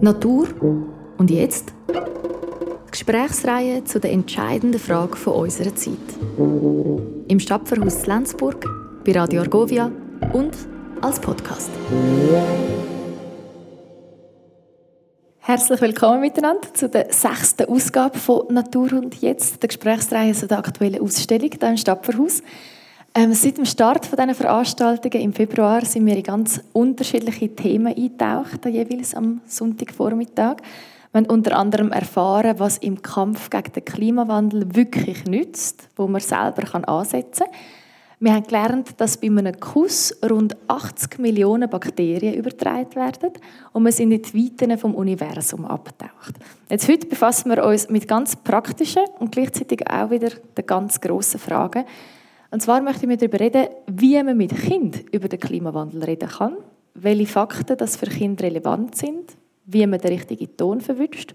Natur und jetzt? Gesprächsreihe zu der entscheidenden Frage von unserer Zeit. Im Stadtverhaus Lenzburg, bei Radio Argovia und als Podcast. Herzlich willkommen miteinander zu der sechsten Ausgabe von Natur und Jetzt, der Gesprächsreihe zu der aktuellen Ausstellung hier im Stadtverhaus. Ähm, seit dem Start von diesen Veranstaltungen im Februar sind wir in ganz unterschiedliche Themen eingetaucht, jeweils am Sonntagvormittag. Wir haben unter anderem erfahren, was im Kampf gegen den Klimawandel wirklich nützt, wo man selber ansetzen kann. Wir haben gelernt, dass bei einem Kuss rund 80 Millionen Bakterien übertragen werden und wir sind in die Weiten vom Universum abgetaucht. Jetzt heute befassen wir uns mit ganz praktischen und gleichzeitig auch wieder den ganz grossen Fragen, und zwar möchte ich mit darüber reden, wie man mit Kind über den Klimawandel reden kann, welche Fakten das für Kinder relevant sind, wie man den richtigen Ton verwünscht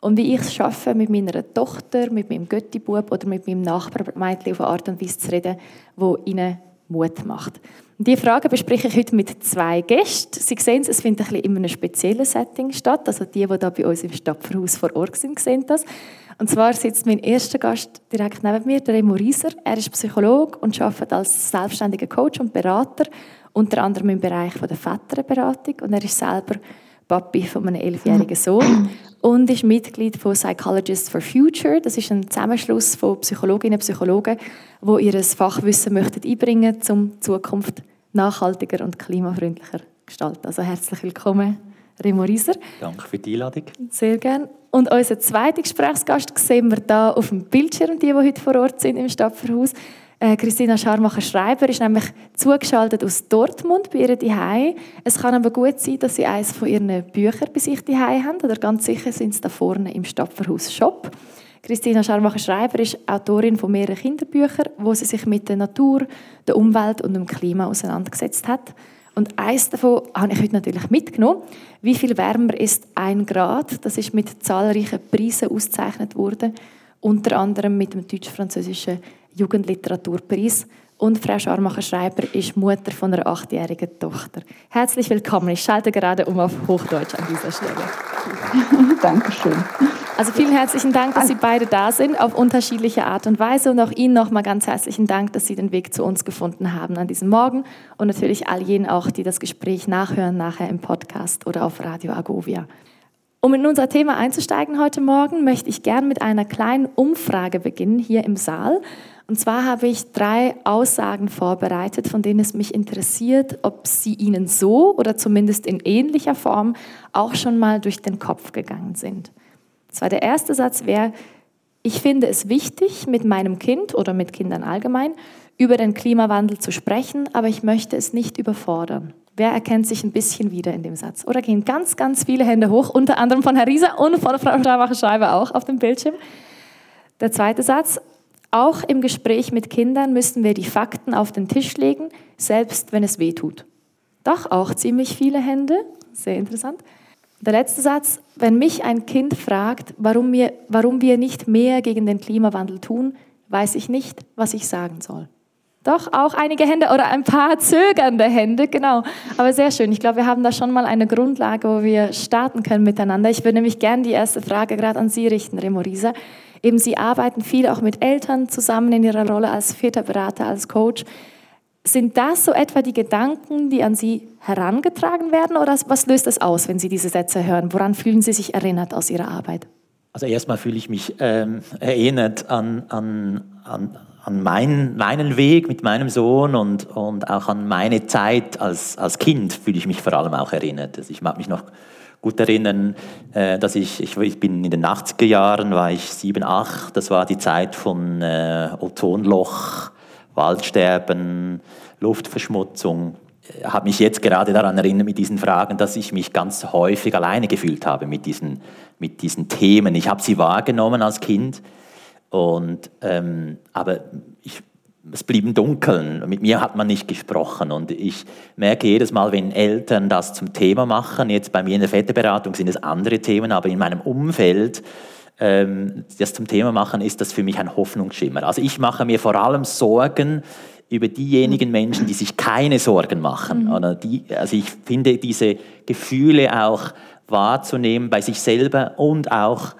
und wie ich es schaffe, mit meiner Tochter, mit meinem Göttibub oder mit meinem Nachbarmädchen auf eine Art und Weise zu reden, die ihnen Mut macht. Und diese Frage bespreche ich heute mit zwei Gästen. Sie sehen es, es findet ein in einem speziellen Setting statt. Also die, die da bei uns im Stadtverhaus vor Ort sind, sehen das. Und zwar sitzt mein erster Gast direkt neben mir, der Remo Rieser. Er ist Psychologe und arbeitet als selbstständiger Coach und Berater, unter anderem im Bereich der Väterberatung. Und er ist selber Papi von einem elfjährigen Sohn und ist Mitglied von Psychologists for Future. Das ist ein Zusammenschluss von Psychologinnen und Psychologen, die ihr Fachwissen möchten einbringen möchten, um die Zukunft nachhaltiger und klimafreundlicher zu gestalten. Also herzlich willkommen, Remo Rieser. Danke für die Einladung. Sehr gerne. Und unser zweiter Gesprächsgast sehen wir da auf dem Bildschirm, die, die heute vor Ort sind im Stadtverhaus. Äh, Christina Scharmacher-Schreiber ist nämlich zugeschaltet aus Dortmund bei ihr Zuhause. Es kann aber gut sein, dass sie eines von ihren Büchern bei sich Zuhause haben. Oder ganz sicher sind sie da vorne im Stadtverhaus Shop. Christina Scharmacher-Schreiber ist Autorin von mehreren Kinderbüchern, wo sie sich mit der Natur, der Umwelt und dem Klima auseinandergesetzt hat. Und eins davon habe ich heute natürlich mitgenommen. Wie viel wärmer ist ein Grad? Das ist mit zahlreichen Preisen ausgezeichnet worden, unter anderem mit dem deutsch-französischen Jugendliteraturpreis. Und Frau Scharmacher-Schreiber ist Mutter von einer achtjährigen Tochter. Herzlich willkommen. Ich schalte gerade um auf Hochdeutsch an dieser Stelle. Dankeschön. Also vielen herzlichen Dank, dass Sie beide da sind, auf unterschiedliche Art und Weise. Und auch Ihnen nochmal ganz herzlichen Dank, dass Sie den Weg zu uns gefunden haben an diesem Morgen. Und natürlich all jenen auch, die das Gespräch nachhören, nachher im Podcast oder auf Radio Agovia. Um in unser Thema einzusteigen heute Morgen, möchte ich gern mit einer kleinen Umfrage beginnen hier im Saal. Und zwar habe ich drei Aussagen vorbereitet, von denen es mich interessiert, ob sie Ihnen so oder zumindest in ähnlicher Form auch schon mal durch den Kopf gegangen sind. Zwar der erste Satz wäre, ich finde es wichtig, mit meinem Kind oder mit Kindern allgemein über den Klimawandel zu sprechen, aber ich möchte es nicht überfordern. Wer erkennt sich ein bisschen wieder in dem Satz? Oder gehen ganz, ganz viele Hände hoch, unter anderem von Herr Rieser und von Frau Straubacher-Schreiber auch auf dem Bildschirm. Der zweite Satz, auch im Gespräch mit Kindern müssen wir die Fakten auf den Tisch legen, selbst wenn es weh tut. Doch auch ziemlich viele Hände, sehr interessant. Der letzte Satz, wenn mich ein Kind fragt, warum wir, warum wir nicht mehr gegen den Klimawandel tun, weiß ich nicht, was ich sagen soll. Doch, auch einige Hände oder ein paar zögernde Hände, genau. Aber sehr schön. Ich glaube, wir haben da schon mal eine Grundlage, wo wir starten können miteinander. Ich würde nämlich gerne die erste Frage gerade an Sie richten, Remo Rieser. Eben, Sie arbeiten viel auch mit Eltern zusammen in Ihrer Rolle als Väterberater, als Coach. Sind das so etwa die Gedanken, die an Sie herangetragen werden oder was löst das aus, wenn Sie diese Sätze hören? Woran fühlen Sie sich erinnert aus Ihrer Arbeit? Also erstmal fühle ich mich ähm, erinnert an, an, an, an mein, meinen Weg mit meinem Sohn und, und auch an meine Zeit als, als Kind fühle ich mich vor allem auch erinnert. Also ich mag mich noch gut erinnern, äh, dass ich, ich, ich, bin in den 80er Jahren, war ich 7, 8, das war die Zeit von äh, Ozonloch, Waldsterben, Luftverschmutzung. Ich habe mich jetzt gerade daran erinnert mit diesen Fragen, dass ich mich ganz häufig alleine gefühlt habe mit diesen, mit diesen Themen. Ich habe sie wahrgenommen als Kind, und, ähm, aber ich, es blieb im Dunkeln. Mit mir hat man nicht gesprochen. Und ich merke jedes Mal, wenn Eltern das zum Thema machen, jetzt bei mir in der Väterberatung sind es andere Themen, aber in meinem Umfeld, ähm, das zum Thema machen, ist das für mich ein Hoffnungsschimmer. Also ich mache mir vor allem Sorgen über diejenigen Menschen, die sich keine Sorgen machen. Mhm. Oder die, also ich finde diese Gefühle auch wahrzunehmen bei sich selber und auch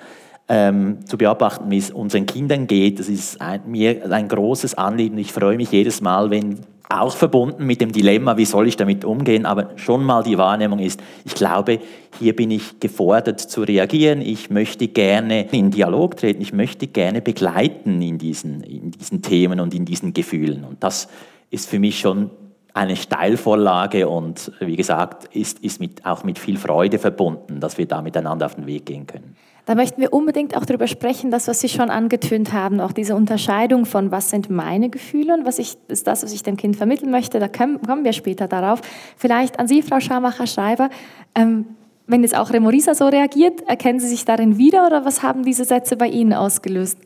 ähm, zu beobachten, wie es unseren Kindern geht. Das ist ein, mir ein großes Anliegen. Ich freue mich jedes Mal, wenn auch verbunden mit dem Dilemma, wie soll ich damit umgehen, aber schon mal die Wahrnehmung ist, ich glaube, hier bin ich gefordert zu reagieren, ich möchte gerne in Dialog treten, ich möchte gerne begleiten in diesen, in diesen Themen und in diesen Gefühlen. Und das ist für mich schon eine Steilvorlage und wie gesagt, ist, ist mit, auch mit viel Freude verbunden, dass wir da miteinander auf den Weg gehen können. Da möchten wir unbedingt auch darüber sprechen, das, was Sie schon angetönt haben, auch diese Unterscheidung von, was sind meine Gefühle und was ich, ist das, was ich dem Kind vermitteln möchte. Da kommen wir später darauf. Vielleicht an Sie, Frau Schamacher-Schreiber. Ähm, wenn jetzt auch Remorisa so reagiert, erkennen Sie sich darin wieder oder was haben diese Sätze bei Ihnen ausgelöst?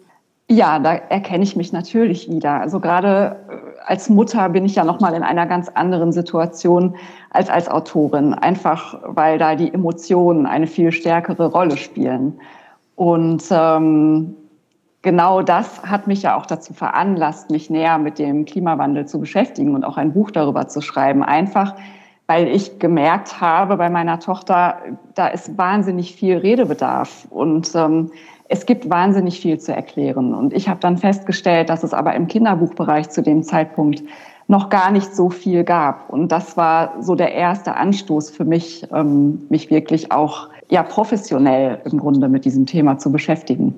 Ja, da erkenne ich mich natürlich wieder. Also gerade äh, als Mutter bin ich ja noch mal in einer ganz anderen Situation als als Autorin, einfach weil da die Emotionen eine viel stärkere Rolle spielen. Und ähm, genau das hat mich ja auch dazu veranlasst, mich näher mit dem Klimawandel zu beschäftigen und auch ein Buch darüber zu schreiben. Einfach, weil ich gemerkt habe bei meiner Tochter, da ist wahnsinnig viel Redebedarf und ähm, es gibt wahnsinnig viel zu erklären. Und ich habe dann festgestellt, dass es aber im Kinderbuchbereich zu dem Zeitpunkt noch gar nicht so viel gab. Und das war so der erste Anstoß für mich, ähm, mich wirklich auch ja professionell im Grunde mit diesem Thema zu beschäftigen.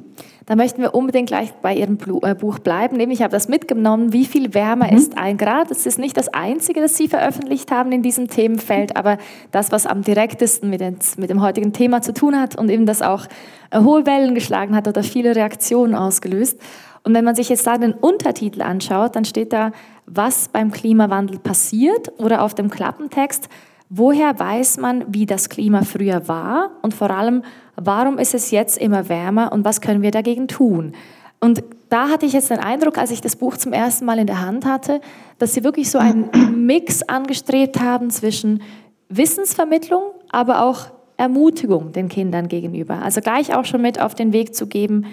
Da möchten wir unbedingt gleich bei Ihrem äh, Buch bleiben. Nämlich, ich habe das mitgenommen, wie viel wärmer mhm. ist ein Grad. Es ist nicht das Einzige, das Sie veröffentlicht haben in diesem Themenfeld, aber das, was am direktesten mit, mit dem heutigen Thema zu tun hat und eben das auch hohe Wellen geschlagen hat oder viele Reaktionen ausgelöst. Und wenn man sich jetzt da den Untertitel anschaut, dann steht da, was beim Klimawandel passiert oder auf dem Klappentext, woher weiß man, wie das Klima früher war und vor allem, warum ist es jetzt immer wärmer und was können wir dagegen tun? Und da hatte ich jetzt den Eindruck, als ich das Buch zum ersten Mal in der Hand hatte, dass sie wirklich so einen Mix angestrebt haben zwischen Wissensvermittlung, aber auch Ermutigung den Kindern gegenüber. Also gleich auch schon mit auf den Weg zu geben,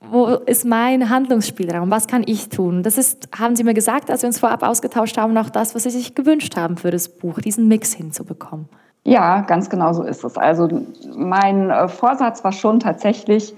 wo ist mein Handlungsspielraum? Was kann ich tun? Das ist, haben Sie mir gesagt, als wir uns vorab ausgetauscht haben, auch das, was Sie sich gewünscht haben für das Buch, diesen Mix hinzubekommen. Ja, ganz genau so ist es. Also mein äh, Vorsatz war schon tatsächlich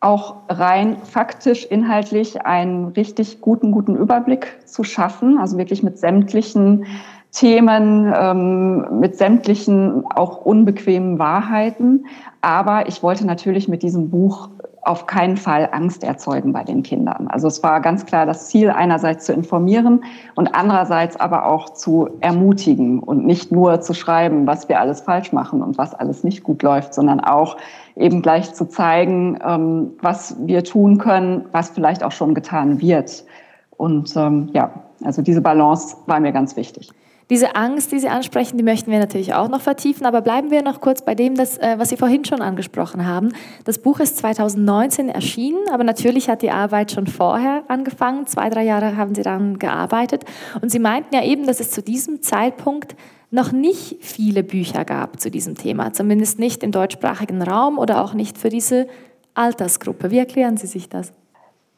auch rein faktisch, inhaltlich einen richtig guten, guten Überblick zu schaffen, also wirklich mit sämtlichen Themen, ähm, mit sämtlichen auch unbequemen Wahrheiten. Aber ich wollte natürlich mit diesem Buch auf keinen Fall Angst erzeugen bei den Kindern. Also es war ganz klar das Ziel, einerseits zu informieren und andererseits aber auch zu ermutigen und nicht nur zu schreiben, was wir alles falsch machen und was alles nicht gut läuft, sondern auch eben gleich zu zeigen, ähm, was wir tun können, was vielleicht auch schon getan wird. Und ähm, ja, also diese Balance war mir ganz wichtig. Diese Angst, die Sie ansprechen, die möchten wir natürlich auch noch vertiefen, aber bleiben wir noch kurz bei dem, das, äh, was Sie vorhin schon angesprochen haben. Das Buch ist 2019 erschienen, aber natürlich hat die Arbeit schon vorher angefangen. Zwei, drei Jahre haben Sie daran gearbeitet. Und Sie meinten ja eben, dass es zu diesem Zeitpunkt noch nicht viele Bücher gab zu diesem Thema, zumindest nicht im deutschsprachigen Raum oder auch nicht für diese Altersgruppe. Wie erklären Sie sich das?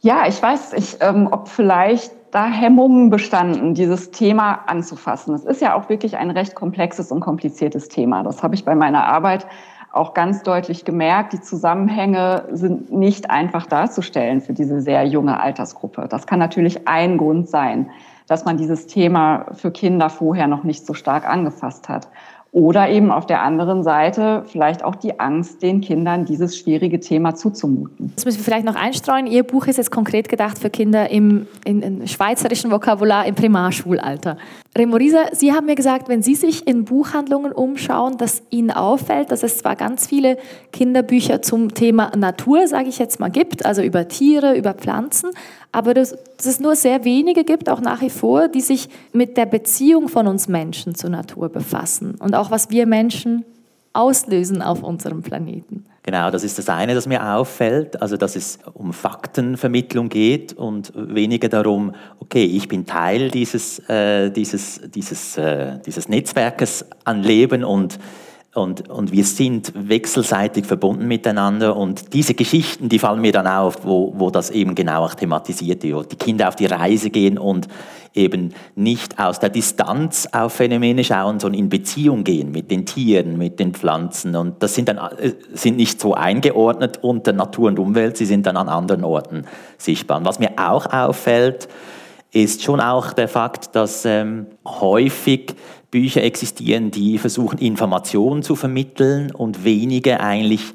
Ja, ich weiß nicht, ähm, ob vielleicht da Hemmungen bestanden, dieses Thema anzufassen. Es ist ja auch wirklich ein recht komplexes und kompliziertes Thema. Das habe ich bei meiner Arbeit auch ganz deutlich gemerkt. Die Zusammenhänge sind nicht einfach darzustellen für diese sehr junge Altersgruppe. Das kann natürlich ein Grund sein, dass man dieses Thema für Kinder vorher noch nicht so stark angefasst hat. Oder eben auf der anderen Seite vielleicht auch die Angst, den Kindern dieses schwierige Thema zuzumuten. Das müssen wir vielleicht noch einstreuen. Ihr Buch ist jetzt konkret gedacht für Kinder im, in, in schweizerischen Vokabular im Primarschulalter. Remorisa, Sie haben mir gesagt, wenn Sie sich in Buchhandlungen umschauen, dass Ihnen auffällt, dass es zwar ganz viele Kinderbücher zum Thema Natur, sage ich jetzt mal, gibt, also über Tiere, über Pflanzen, aber dass, es nur sehr wenige gibt, auch nach wie vor, die sich mit der Beziehung von uns Menschen zur Natur befassen und auch was wir Menschen auslösen auf unserem Planeten. Genau, das ist das eine, das mir auffällt, also dass es um Faktenvermittlung geht und weniger darum, okay, ich bin Teil dieses, äh, dieses, dieses, äh, dieses Netzwerkes an Leben und Und, und wir sind wechselseitig verbunden miteinander und diese Geschichten, die fallen mir dann auf, wo, wo das eben genau auch thematisiert wird, die Kinder auf die Reise gehen und eben nicht aus der Distanz auf Phänomene schauen, sondern in Beziehung gehen mit den Tieren, mit den Pflanzen. Und das sind dann äh, sind nicht so eingeordnet unter Natur und Umwelt, sie sind dann an anderen Orten sichtbar. Und was mir auch auffällt, ist schon auch der Fakt, dass ähm, häufig Bücher existieren, die versuchen, Informationen zu vermitteln und wenige eigentlich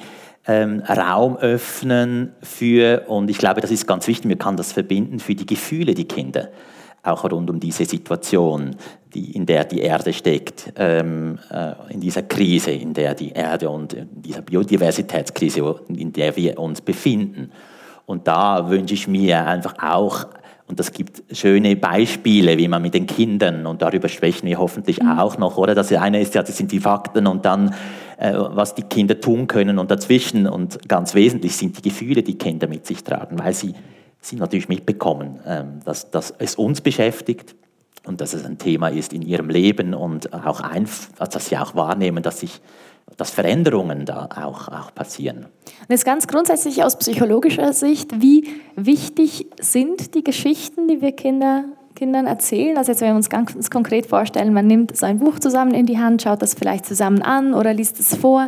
ähm, Raum öffnen für, und ich glaube, das ist ganz wichtig, man kann das verbinden, für die Gefühle, die Kinder auch rund um diese Situation, die, in der die Erde steckt, ähm, äh, in dieser Krise, in der die Erde und in dieser Biodiversitätskrise, in der wir uns befinden. Und da wünsche ich mir einfach auch und das gibt schöne Beispiele, wie man mit den Kindern, und darüber sprechen wir hoffentlich mhm. auch noch, oder? Das eine ist ja, das sind die Fakten und dann, äh, was die Kinder tun können und dazwischen. Und ganz wesentlich sind die Gefühle, die Kinder mit sich tragen, weil sie, sie natürlich mitbekommen, ähm, dass, dass es uns beschäftigt und dass es ein Thema ist in ihrem Leben und auch ein, dass sie auch wahrnehmen, dass sich dass Veränderungen da auch, auch passieren. Und jetzt ganz grundsätzlich aus psychologischer Sicht, wie wichtig sind die Geschichten, die wir Kinder, Kindern erzählen? Also jetzt, wenn wir uns ganz konkret vorstellen, man nimmt so ein Buch zusammen in die Hand, schaut das vielleicht zusammen an oder liest es vor.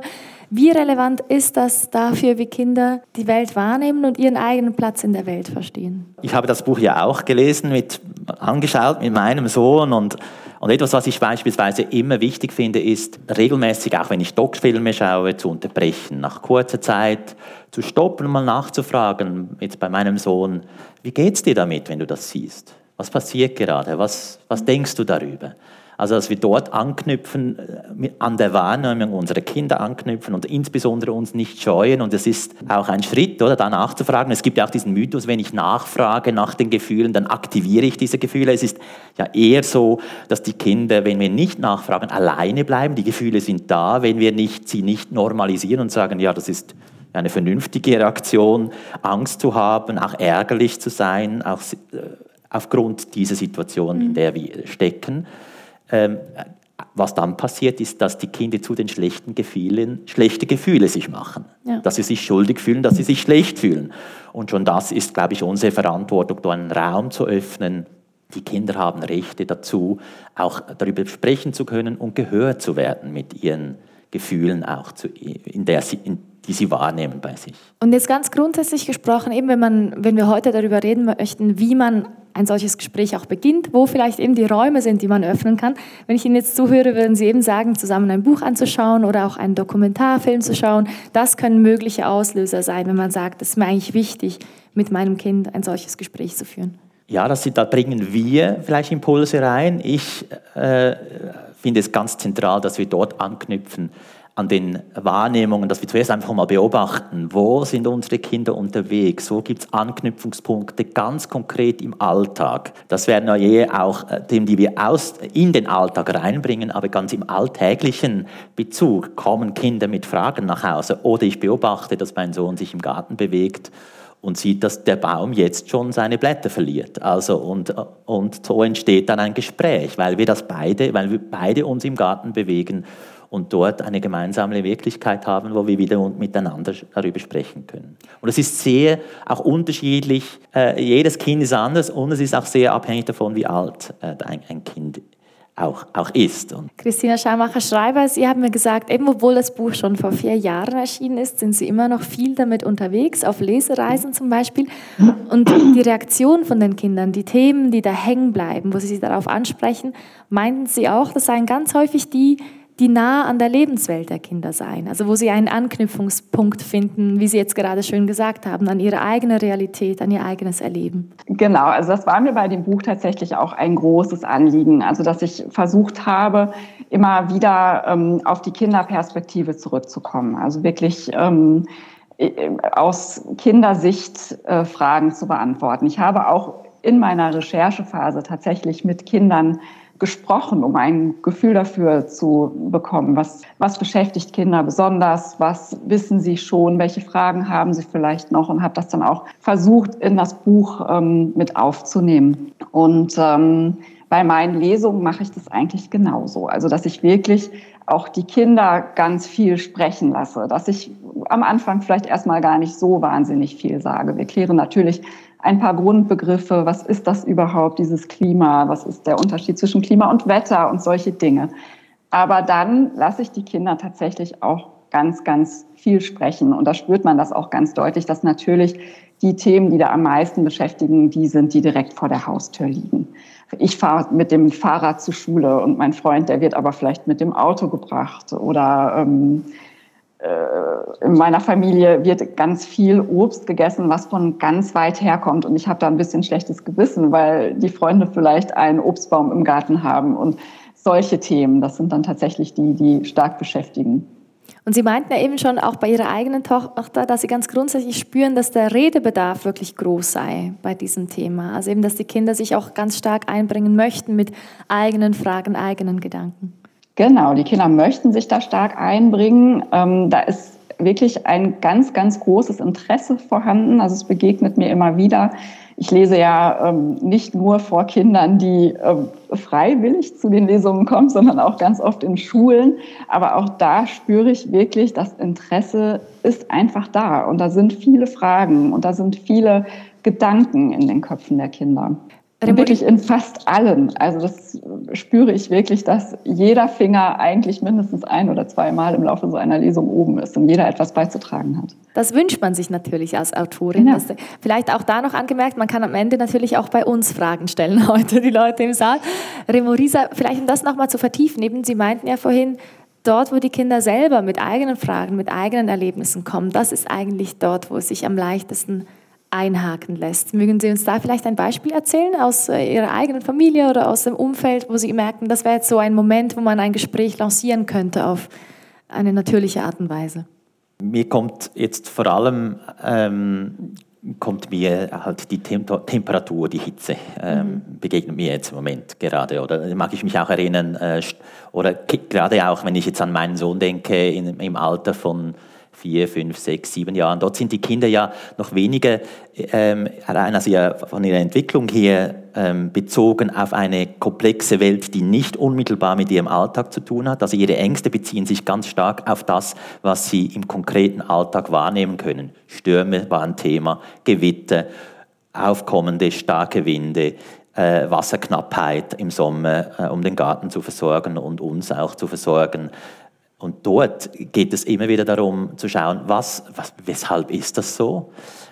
Wie relevant ist das dafür, wie Kinder die Welt wahrnehmen und ihren eigenen Platz in der Welt verstehen? Ich habe das Buch ja auch gelesen, mit, angeschaut mit meinem Sohn und und etwas, was ich beispielsweise immer wichtig finde, ist regelmäßig, auch wenn ich Doc-Filme schaue, zu unterbrechen, nach kurzer Zeit zu stoppen und mal nachzufragen, jetzt bei meinem Sohn, wie geht's dir damit, wenn du das siehst? Was passiert gerade? Was, was denkst du darüber? Also, dass wir dort anknüpfen, äh, an der Wahrnehmung unserer Kinder anknüpfen und insbesondere uns nicht scheuen. Und es ist auch ein Schritt, oder, da nachzufragen. Es gibt ja auch diesen Mythos, wenn ich nachfrage nach den Gefühlen, dann aktiviere ich diese Gefühle. Es ist ja eher so, dass die Kinder, wenn wir nicht nachfragen, alleine bleiben. Die Gefühle sind da, wenn wir nicht, sie nicht normalisieren und sagen, ja, das ist eine vernünftige Reaktion, Angst zu haben, auch ärgerlich zu sein, auch äh, aufgrund dieser Situation, in mhm. der wir stecken. Ähm, was dann passiert, ist, dass die Kinder zu den schlechten Gefühlen schlechte Gefühle sich machen. Ja. Dass sie sich schuldig fühlen, dass sie sich schlecht fühlen. Und schon das ist, glaube ich, unsere Verantwortung, da einen Raum zu öffnen. Die Kinder haben Rechte dazu, auch darüber sprechen zu können und gehört zu werden mit ihren Gefühlen auch, zu, in der sie, in die sie wahrnehmen bei sich. Und jetzt ganz grundsätzlich gesprochen, eben wenn, man, wenn wir heute darüber reden möchten, wie man ein solches Gespräch auch beginnt, wo vielleicht eben die Räume sind, die man öffnen kann. Wenn ich Ihnen jetzt zuhöre, würden Sie eben sagen, zusammen ein Buch anzuschauen oder auch einen Dokumentarfilm zu schauen. Das können mögliche Auslöser sein, wenn man sagt, es ist mir eigentlich wichtig, mit meinem Kind ein solches Gespräch zu führen. Ja, das, da bringen wir vielleicht Impulse rein. Ich äh, finde es ganz zentral, dass wir dort anknüpfen an den Wahrnehmungen, dass wir zuerst einfach mal beobachten, wo sind unsere Kinder unterwegs, wo gibt es Anknüpfungspunkte ganz konkret im Alltag. Das wären ja je auch äh, Themen, die wir aus, in den Alltag reinbringen, aber ganz im alltäglichen Bezug kommen Kinder mit Fragen nach Hause oder ich beobachte, dass mein Sohn sich im Garten bewegt und sieht, dass der Baum jetzt schon seine Blätter verliert. Also und, und so entsteht dann ein Gespräch, weil wir das beide, weil wir beide uns im Garten bewegen und dort eine gemeinsame Wirklichkeit haben, wo wir wieder miteinander darüber sprechen können. Und es ist sehr auch unterschiedlich, äh, jedes Kind ist anders und es ist auch sehr abhängig davon, wie alt äh, ein, ein Kind auch, auch ist. Und Christina Schaumacher-Schreiber, Sie haben mir gesagt, eben obwohl das Buch schon vor vier Jahren erschienen ist, sind Sie immer noch viel damit unterwegs, auf Lesereisen zum Beispiel. Und die Reaktion von den Kindern, die Themen, die da hängen bleiben, wo Sie sie darauf ansprechen, meinten Sie auch, das seien ganz häufig die, die nah an der Lebenswelt der Kinder sein, also wo sie einen Anknüpfungspunkt finden, wie Sie jetzt gerade schön gesagt haben, an ihre eigene Realität, an ihr eigenes Erleben. Genau, also das war mir bei dem Buch tatsächlich auch ein großes Anliegen, also dass ich versucht habe, immer wieder ähm, auf die Kinderperspektive zurückzukommen, also wirklich ähm, aus Kindersicht äh, Fragen zu beantworten. Ich habe auch in meiner Recherchephase tatsächlich mit Kindern gesprochen, um ein Gefühl dafür zu bekommen. Was, was beschäftigt Kinder besonders? Was wissen sie schon? Welche Fragen haben sie vielleicht noch? Und habe das dann auch versucht, in das Buch ähm, mit aufzunehmen. Und ähm, bei meinen Lesungen mache ich das eigentlich genauso. Also, dass ich wirklich auch die Kinder ganz viel sprechen lasse, dass ich am Anfang vielleicht erstmal gar nicht so wahnsinnig viel sage. Wir klären natürlich ein paar Grundbegriffe. Was ist das überhaupt, dieses Klima? Was ist der Unterschied zwischen Klima und Wetter und solche Dinge? Aber dann lasse ich die Kinder tatsächlich auch ganz, ganz viel sprechen. Und da spürt man das auch ganz deutlich, dass natürlich die Themen, die da am meisten beschäftigen, die sind, die direkt vor der Haustür liegen. Ich fahre mit dem Fahrrad zur Schule und mein Freund, der wird aber vielleicht mit dem Auto gebracht oder ähm, äh, in meiner Familie wird ganz viel Obst gegessen, was von ganz weit herkommt. Und ich habe da ein bisschen schlechtes Gewissen, weil die Freunde vielleicht einen Obstbaum im Garten haben. Und solche Themen, das sind dann tatsächlich die, die stark beschäftigen. Und Sie meinten ja eben schon auch bei Ihrer eigenen Tochter, dass Sie ganz grundsätzlich spüren, dass der Redebedarf wirklich groß sei bei diesem Thema. Also eben, dass die Kinder sich auch ganz stark einbringen möchten mit eigenen Fragen, eigenen Gedanken. Genau, die Kinder möchten sich da stark einbringen. Ähm, da ist wirklich ein ganz, ganz großes Interesse vorhanden. Also es begegnet mir immer wieder. Ich lese ja ähm, nicht nur vor Kindern, die ähm, freiwillig zu den Lesungen kommen, sondern auch ganz oft in Schulen. Aber auch da spüre ich wirklich, das Interesse ist einfach da. Und da sind viele Fragen und da sind viele Gedanken in den Köpfen der Kinder. Wirklich in fast allen. Also das spüre ich wirklich, dass jeder Finger eigentlich mindestens ein oder zweimal im Laufe so einer Lesung oben ist und jeder etwas beizutragen hat. Das wünscht man sich natürlich als Autorin. Ja. vielleicht auch da noch angemerkt, man kann am Ende natürlich auch bei uns Fragen stellen heute, die Leute im Saal. Remorisa, vielleicht um das nochmal zu vertiefen, eben Sie meinten ja vorhin, dort, wo die Kinder selber mit eigenen Fragen, mit eigenen Erlebnissen kommen, das ist eigentlich dort, wo es sich am leichtesten einhaken lässt. Mögen Sie uns da vielleicht ein Beispiel erzählen aus äh, Ihrer eigenen Familie oder aus dem Umfeld, wo Sie merken, das wäre jetzt so ein Moment, wo man ein Gespräch lancieren könnte auf eine natürliche Art und Weise? Mir kommt jetzt vor allem ähm, kommt mir halt die Temperatur, die Hitze ähm, mhm. begegnet mir jetzt im Moment gerade. Oder mag ich mich auch erinnern, äh, oder gerade auch, wenn ich jetzt an meinen Sohn denke, in, im Alter von vier, fünf, sechs, sieben Jahren. Dort sind die Kinder ja noch weniger ähm, also ja von ihrer Entwicklung her ähm, bezogen auf eine komplexe Welt, die nicht unmittelbar mit ihrem Alltag zu tun hat. Also ihre Ängste beziehen sich ganz stark auf das, was sie im konkreten Alltag wahrnehmen können. Stürme waren Thema, Gewitter, aufkommende starke Winde, äh, Wasserknappheit im Sommer, äh, um den Garten zu versorgen und uns auch zu versorgen. Und dort geht es immer wieder darum zu schauen, was, was weshalb ist das so?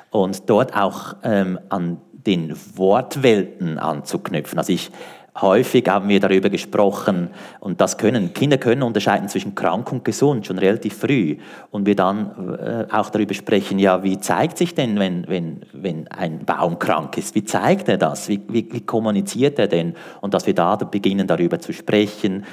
Und dort auch ähm, an den Wortwelten anzuknüpfen. Also ich häufig haben wir darüber gesprochen und das können Kinder können unterscheiden zwischen krank und gesund schon relativ früh. Und wir dann äh, auch darüber sprechen, ja, wie zeigt sich denn, wenn, wenn, wenn ein Baum krank ist, wie zeigt er das, wie, wie, wie kommuniziert er denn? Und dass wir da beginnen darüber zu sprechen,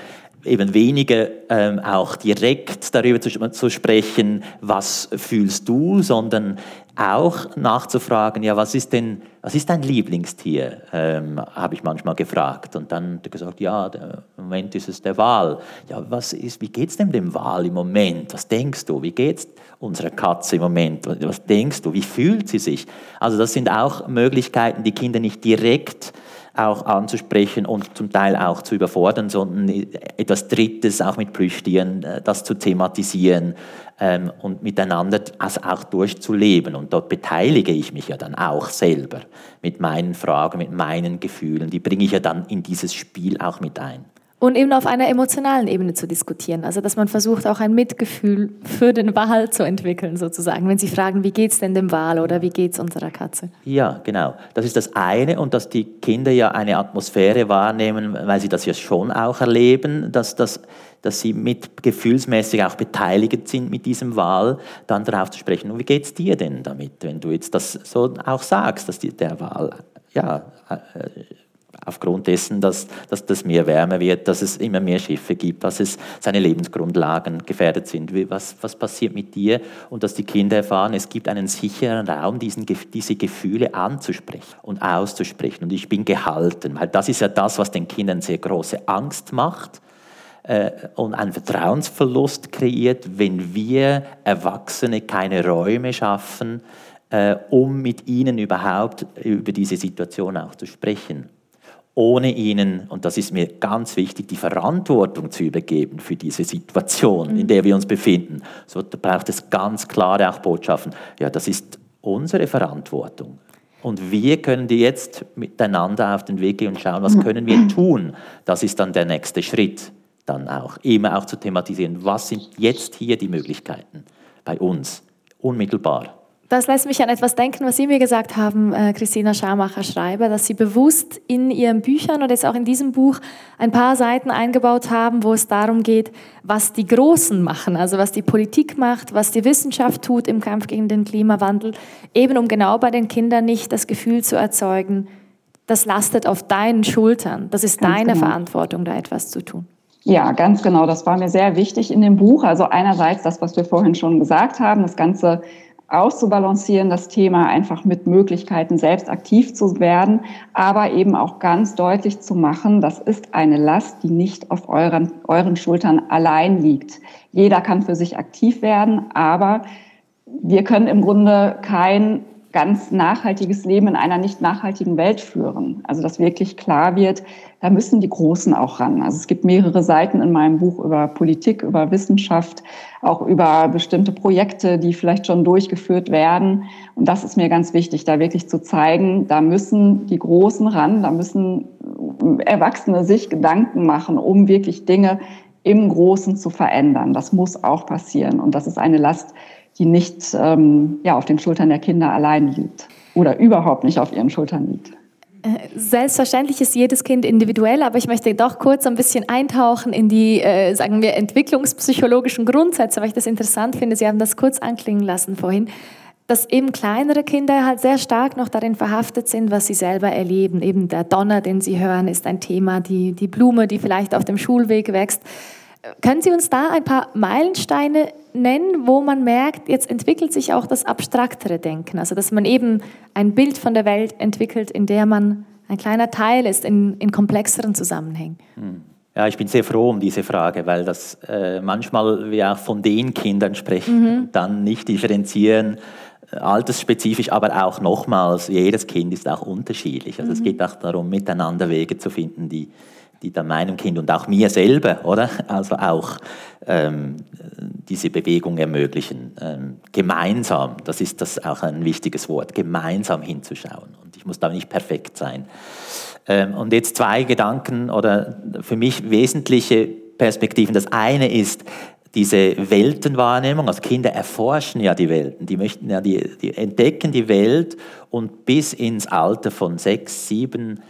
eben weniger ähm, auch direkt darüber zu, zu, sprechen, was fühlst du, sondern auch nachzufragen, ja, was ist denn, was ist dein Lieblingstier, ähm, habe ich manchmal gefragt. Und dann gesagt, ja, im Moment ist es der Wal. Ja, was ist, wie geht es denn dem Wal im Moment? Was denkst du? Wie geht es unserer Katze im Moment? Was denkst du? Wie fühlt sie sich? Also das sind auch Möglichkeiten, die Kinder nicht direkt auch anzusprechen und zum Teil auch zu überfordern, sondern etwas Drittes auch mit Plüschtieren, äh, das zu thematisieren ähm, und miteinander also auch durchzuleben. Und dort beteilige ich mich ja dann auch selber mit meinen Fragen, mit meinen Gefühlen. Die bringe ich ja dann in dieses Spiel auch mit ein. Und eben auf einer emotionalen Ebene zu diskutieren. Also, dass man versucht, auch ein Mitgefühl für den Wal zu entwickeln, sozusagen. Wenn Sie fragen, wie geht es denn dem Wal oder wie geht es unserer Katze? Ja, genau. Das ist das eine. Und dass die Kinder ja eine Atmosphäre wahrnehmen, weil sie das ja schon auch erleben, dass, das, dass sie mit gefühlsmäßig auch beteiligt sind mit diesem Wal, dann darauf zu sprechen. Und wie es dir denn damit, wenn du jetzt das so auch sagst, dass die, der Wal ja, äh, aufgrund dessen, dass, dass das Meer wärmer wird, dass es immer mehr Schiffe gibt, dass es seine Lebensgrundlagen gefährdet sind. Was, was passiert mit dir? Und dass die Kinder erfahren, es gibt einen sicheren Raum, diesen, diese Gefühle anzusprechen und auszusprechen. Und ich bin gehalten, weil das ist ja das, was den Kindern sehr große Angst macht äh, und einen Vertrauensverlust kreiert, wenn wir Erwachsene keine Räume schaffen, äh, um mit ihnen überhaupt über diese Situation auch zu sprechen. Ohne ihnen, und das ist mir ganz wichtig, die Verantwortung zu übergeben für diese Situation, mhm. in der wir uns befinden. So braucht es ganz klare auch Botschaften. Ja, das ist unsere Verantwortung. Und wir können die jetzt miteinander auf den Weg gehen und schauen, was mhm. können wir tun. Das ist dann der nächste Schritt, dann auch immer auch zu thematisieren, was sind jetzt hier die Möglichkeiten bei uns, unmittelbar. Das lässt mich an etwas denken, was Sie mir gesagt haben, äh, Christina Schamacher-Schreiber, dass Sie bewusst in Ihren Büchern und jetzt auch in diesem Buch ein paar Seiten eingebaut haben, wo es darum geht, was die Großen machen, also was die Politik macht, was die Wissenschaft tut im Kampf gegen den Klimawandel, eben um genau bei den Kindern nicht das Gefühl zu erzeugen, das lastet auf deinen Schultern, das ist Ganz deine genau. Verantwortung, da etwas zu tun. Ja, ganz genau. Das war mir sehr wichtig in dem Buch. Also einerseits das, was wir vorhin schon gesagt haben, das Ganze auszubalancieren, das Thema einfach mit Möglichkeiten selbst aktiv zu werden, aber eben auch ganz deutlich zu machen, das ist eine Last, die nicht auf euren, euren Schultern allein liegt. Jeder kann für sich aktiv werden, aber wir können im Grunde kein ganz nachhaltiges Leben in einer nicht nachhaltigen Welt führen. Also dass wirklich klar wird, da müssen die Großen auch ran. Also es gibt mehrere Seiten in meinem Buch über Politik, über Wissenschaft, auch über bestimmte Projekte, die vielleicht schon durchgeführt werden. Und das ist mir ganz wichtig, da wirklich zu zeigen, da müssen die Großen ran, da müssen Erwachsene sich Gedanken machen, um wirklich Dinge im Großen zu verändern. Das muss auch passieren. Und das ist eine Last, die nicht ähm, ja, auf den Schultern der Kinder allein liegt oder überhaupt nicht auf ihren Schultern liegt. Äh, selbstverständlich ist jedes Kind individuell, aber ich möchte doch kurz ein bisschen eintauchen in die, äh, sagen wir, entwicklungspsychologischen Grundsätze, weil ich das interessant finde. Sie haben das kurz anklingen lassen vorhin, dass eben kleinere Kinder halt sehr stark noch darin verhaftet sind, was sie selber erleben. Eben der Donner, den sie hören, ist ein Thema, die, die Blume, die vielleicht auf dem Schulweg wächst. Können Sie uns da ein paar Meilensteine nennen, wo man merkt, jetzt entwickelt sich auch das abstraktere Denken, also dass man eben ein Bild von der Welt entwickelt, in der man ein kleiner Teil ist in, in komplexeren Zusammenhängen? Hm. Ja, ich bin sehr froh um diese Frage, weil das äh, manchmal wir auch von den Kindern sprechen, mhm. dann nicht differenzieren, äh, altersspezifisch, aber auch nochmals, jedes Kind ist auch unterschiedlich. Also mhm. es geht auch darum, miteinander Wege zu finden, die die dann meinem Kind und auch mir selber, oder? Also auch ähm, diese Bewegung ermöglichen. Ähm, gemeinsam, das ist das auch ein wichtiges Wort, gemeinsam hinzuschauen. Und ich muss da nicht perfekt sein. Ähm, und jetzt zwei Gedanken oder für mich wesentliche Perspektiven. Das eine ist, diese Weltenwahrnehmung, also Kinder erforschen ja die Welten, die möchten ja die, die entdecken die Welt und bis ins Alter von sechs, sieben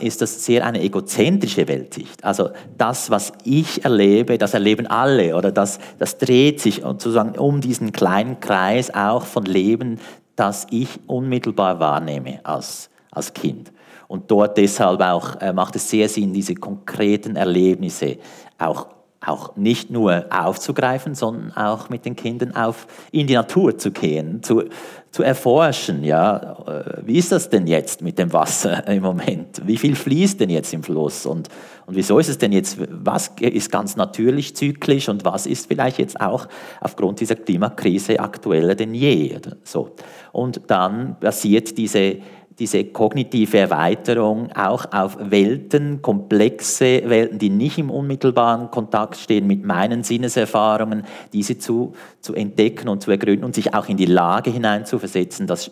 ist das sehr eine egozentrische Weltsicht. Also das, was ich erlebe, das erleben alle oder das, das dreht sich sozusagen um diesen kleinen Kreis auch von Leben, das ich unmittelbar wahrnehme als, als Kind. Und dort deshalb auch äh, macht es sehr Sinn, diese konkreten Erlebnisse auch auch nicht nur aufzugreifen, sondern auch mit den Kindern auf, in die Natur zu gehen, zu, zu erforschen, ja, äh, wie ist das denn jetzt mit dem Wasser im Moment? Wie viel fließt denn jetzt im Fluss? Und, und wieso ist es denn jetzt, was ist ganz natürlich zyklisch und was ist vielleicht jetzt auch aufgrund dieser Klimakrise aktueller denn je? So. Und dann basiert diese diese kognitive Erweiterung auch auf Welten, komplexe Welten, die nicht im unmittelbaren Kontakt stehen mit meinen Sinneserfahrungen, diese zu, zu entdecken und zu ergründen und sich auch in die Lage hineinzuversetzen. Das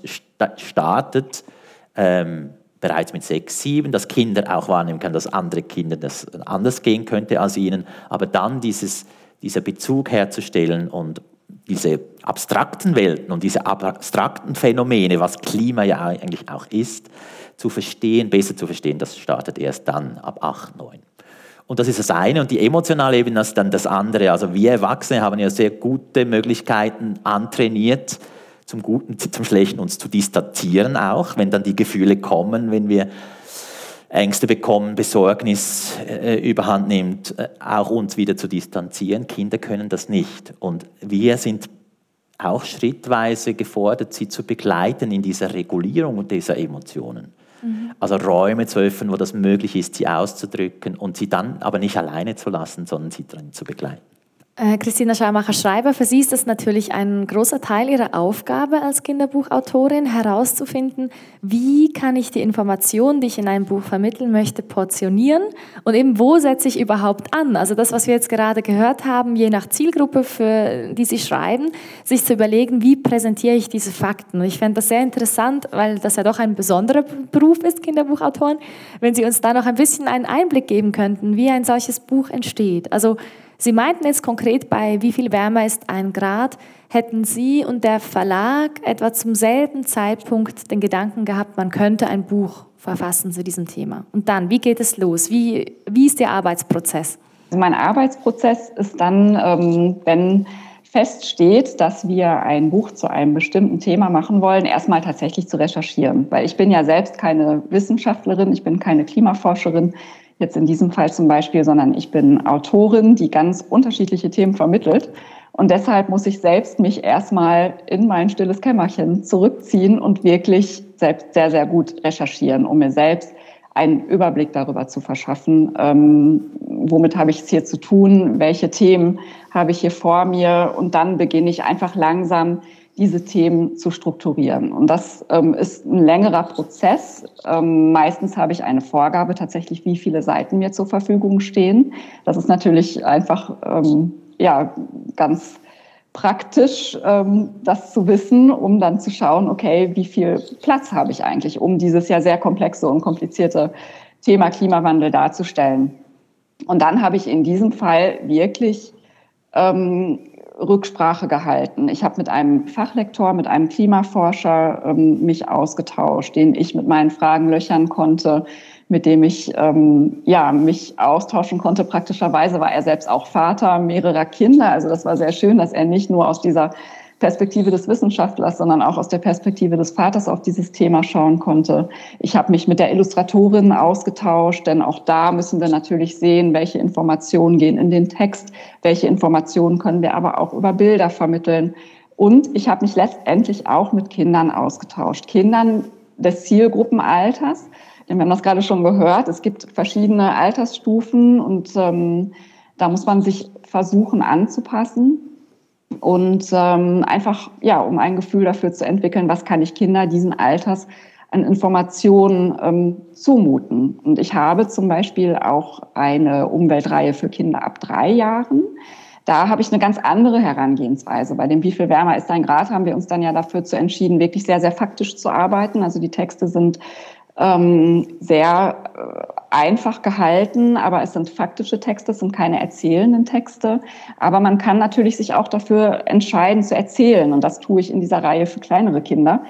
startet ähm, bereits mit sechs, sieben, dass Kinder auch wahrnehmen können, dass andere Kinder das anders gehen könnte als ihnen, aber dann dieses, dieser Bezug herzustellen und diese abstrakten Welten und diese abstrakten Phänomene, was Klima ja eigentlich auch ist, zu verstehen, besser zu verstehen, das startet erst dann ab 8, 9. Und das ist das eine. Und die emotionale Ebene ist dann das andere. Also wir Erwachsene haben ja sehr gute Möglichkeiten antrainiert, zum Guten, zum Schlechten uns zu distanzieren auch, wenn dann die Gefühle kommen, wenn wir Ängste bekommen, Besorgnis äh, überhand nimmt, äh, auch uns wieder zu distanzieren. Kinder können das nicht. Und wir sind auch schrittweise gefordert, sie zu begleiten in dieser Regulierung dieser Emotionen. Mhm. Also Räume zu öffnen, wo das möglich ist, sie auszudrücken und sie dann aber nicht alleine zu lassen, sondern sie drin zu begleiten. Äh, Christina Schaumacher-Schreiber, für Sie ist das natürlich ein großer Teil Ihrer Aufgabe als Kinderbuchautorin, herauszufinden, wie kann ich die Informationen, die ich in einem Buch vermitteln möchte, portionieren und eben wo setze ich überhaupt an. Also das, was wir jetzt gerade gehört haben, je nach Zielgruppe, für die Sie schreiben, sich zu überlegen, wie präsentiere ich diese Fakten. Und ich fände das sehr interessant, weil das ja doch ein besonderer Beruf ist, Kinderbuchautoren, wenn Sie uns da noch ein bisschen einen Einblick geben könnten, wie ein solches Buch entsteht. Also Sie meinten jetzt konkret bei Wie viel wärmer ist ein Grad, hätten Sie und der Verlag etwa zum selben Zeitpunkt den Gedanken gehabt, man könnte ein Buch verfassen zu diesem Thema. Und dann, wie geht es los? Wie, wie ist Ihr Arbeitsprozess? Also mein Arbeitsprozess ist dann, ähm, wenn feststeht, dass wir ein Buch zu einem bestimmten Thema machen wollen, erstmal tatsächlich zu recherchieren. Weil ich bin ja selbst keine Wissenschaftlerin, ich bin keine Klimaforscherin, jetzt in diesem Fall zum Beispiel, sondern ich bin Autorin, die ganz unterschiedliche Themen vermittelt. Und deshalb muss ich selbst mich erstmal in mein stilles Kämmerchen zurückziehen und wirklich selbst sehr, sehr gut recherchieren, um mir selbst einen Überblick darüber zu verschaffen, ähm, womit habe ich es hier zu tun, welche Themen habe ich hier vor mir. Und dann beginne ich einfach langsam diese Themen zu strukturieren. Und das ähm, ist ein längerer Prozess. Ähm, meistens habe ich eine Vorgabe tatsächlich, wie viele Seiten mir zur Verfügung stehen. Das ist natürlich einfach ähm, ja, ganz praktisch, ähm, das zu wissen, um dann zu schauen, okay, wie viel Platz habe ich eigentlich, um dieses ja sehr komplexe und komplizierte Thema Klimawandel darzustellen. Und dann habe ich in diesem Fall wirklich ähm, Rücksprache gehalten. Ich habe mit einem Fachlektor, mit einem Klimaforscher ähm, mich ausgetauscht, den ich mit meinen Fragen löchern konnte, mit dem ich ähm, ja, mich austauschen konnte. Praktischerweise war er selbst auch Vater mehrerer Kinder. Also das war sehr schön, dass er nicht nur aus dieser Perspektive des Wissenschaftlers, sondern auch aus der Perspektive des Vaters auf dieses Thema schauen konnte. Ich habe mich mit der Illustratorin ausgetauscht, denn auch da müssen wir natürlich sehen, welche Informationen gehen in den Text, welche Informationen können wir aber auch über Bilder vermitteln. Und ich habe mich letztendlich auch mit Kindern ausgetauscht, Kindern des Zielgruppenalters. Wir haben das gerade schon gehört. Es gibt verschiedene Altersstufen und ähm, da muss man sich versuchen anzupassen und ähm, einfach, ja, um ein Gefühl dafür zu entwickeln, was kann ich Kinder diesen Alters an Informationen ähm, zumuten. Und ich habe zum Beispiel auch eine Umweltreihe für Kinder ab drei Jahren. Da habe ich eine ganz andere Herangehensweise. Bei dem Wie viel wärmer ist ein Grad haben wir uns dann ja dafür zu entschieden, wirklich sehr, sehr faktisch zu arbeiten. Also die Texte sind ähm, sehr einfach gehalten, aber es sind faktische Texte, es sind keine erzählenden Texte. Aber man kann natürlich sich auch dafür entscheiden zu erzählen und das tue ich in dieser Reihe für kleinere Kinder.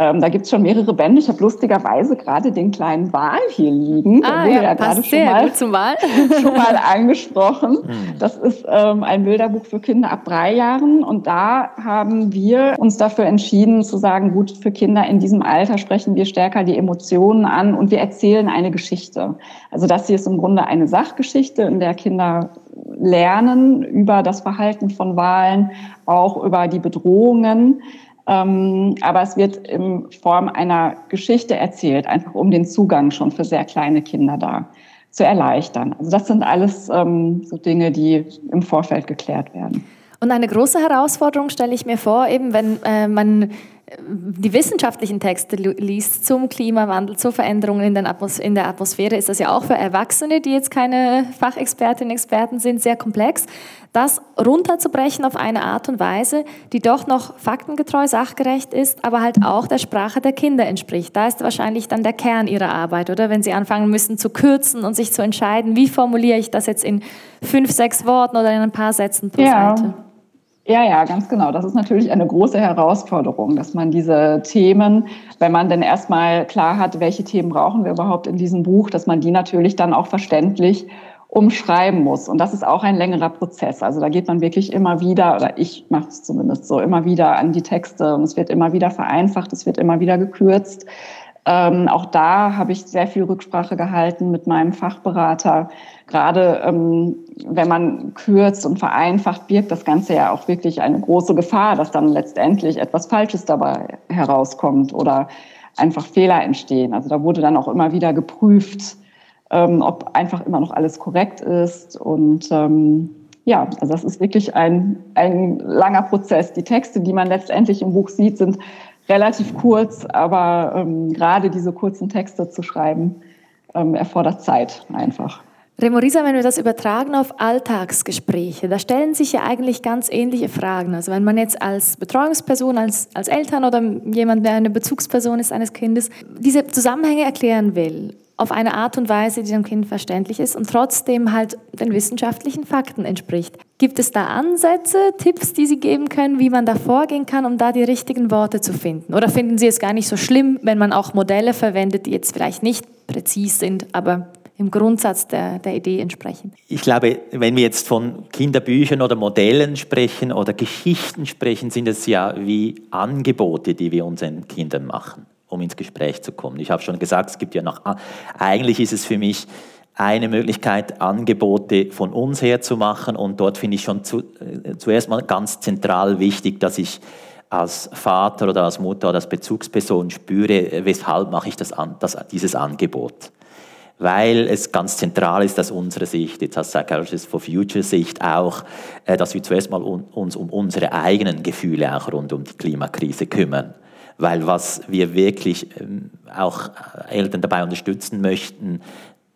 Ähm, da gibt es schon mehrere Bände. Ich habe lustigerweise gerade den kleinen Wal hier liegen. Ah, ja, ja gerade schon mal, zum Wal. schon mal angesprochen. Mhm. Das ist ähm, ein Bilderbuch für Kinder ab drei Jahren. Und da haben wir uns dafür entschieden zu sagen, gut, für Kinder in diesem Alter sprechen wir stärker die Emotionen an und wir erzählen eine Geschichte. Also das hier ist im Grunde eine Sachgeschichte, in der Kinder lernen über das Verhalten von Wahlen, auch über die Bedrohungen. Ähm, aber es wird in Form einer Geschichte erzählt, einfach um den Zugang schon für sehr kleine Kinder da zu erleichtern. Also das sind alles ähm, so Dinge, die im Vorfeld geklärt werden. Und eine große Herausforderung stelle ich mir vor, eben wenn äh, man die wissenschaftlichen Texte liest zum Klimawandel, zu Veränderungen in, in, der Atmosphäre, ist das ja auch für Erwachsene, die jetzt keine Fachexpertinnen, Experten sind, sehr komplex. Das runterzubrechen auf eine Art und Weise, die doch noch faktengetreu, sachgerecht ist, aber halt auch der Sprache der Kinder entspricht. Da ist wahrscheinlich dann der Kern ihrer Arbeit, oder? Wenn sie anfangen müssen zu kürzen und sich zu entscheiden, wie formuliere ich das jetzt in fünf, sechs Worten oder in ein paar Sätzen pro ja. Seite. Ja, ja, ganz genau. Das ist natürlich eine große Herausforderung, dass man diese Themen, wenn man denn erstmal klar hat, welche Themen brauchen wir überhaupt in diesem Buch, dass man die natürlich dann auch verständlich umschreiben muss. Und das ist auch ein längerer Prozess. Also da geht man wirklich immer wieder, oder ich mache es zumindest so, immer wieder an die Texte und es wird immer wieder vereinfacht, es wird immer wieder gekürzt. Ähm, auch da habe ich sehr viel Rücksprache gehalten mit meinem Fachberater. Gerade ähm, wenn man kürzt und vereinfacht, birgt das Ganze ja auch wirklich eine große Gefahr, dass dann letztendlich etwas Falsches dabei herauskommt oder einfach Fehler entstehen. Also da wurde dann auch immer wieder geprüft, ähm, ob einfach immer noch alles korrekt ist. Und ähm, ja, also das ist wirklich ein, ein langer Prozess. Die Texte, die man letztendlich im Buch sieht, sind relativ kurz, aber ähm, gerade diese kurzen Texte zu schreiben, ähm, erfordert Zeit einfach. Remorisa, wenn wir das übertragen auf Alltagsgespräche, da stellen sich ja eigentlich ganz ähnliche Fragen. Also wenn man jetzt als Betreuungsperson, als, als Eltern oder jemand, der eine Bezugsperson ist eines Kindes, diese Zusammenhänge erklären will, auf eine Art und Weise, die dem Kind verständlich ist und trotzdem halt den wissenschaftlichen Fakten entspricht. Gibt es da Ansätze, Tipps, die Sie geben können, wie man da vorgehen kann, um da die richtigen Worte zu finden? Oder finden Sie es gar nicht so schlimm, wenn man auch Modelle verwendet, die jetzt vielleicht nicht präzis sind, aber im Grundsatz der, der Idee entsprechen? Ich glaube, wenn wir jetzt von Kinderbüchern oder Modellen sprechen oder Geschichten sprechen, sind es ja wie Angebote, die wir unseren Kindern machen um ins Gespräch zu kommen. Ich habe schon gesagt, es gibt ja noch, eigentlich ist es für mich eine Möglichkeit, Angebote von uns her zu machen und dort finde ich schon zu, äh, zuerst mal ganz zentral wichtig, dass ich als Vater oder als Mutter oder als Bezugsperson spüre, weshalb mache ich das, das, dieses Angebot. Weil es ganz zentral ist aus unserer Sicht, jetzt aus Psychologists for Future Sicht auch, äh, dass wir zuerst mal uns um unsere eigenen Gefühle auch rund um die Klimakrise kümmern weil was wir wirklich ähm, auch Eltern dabei unterstützen möchten,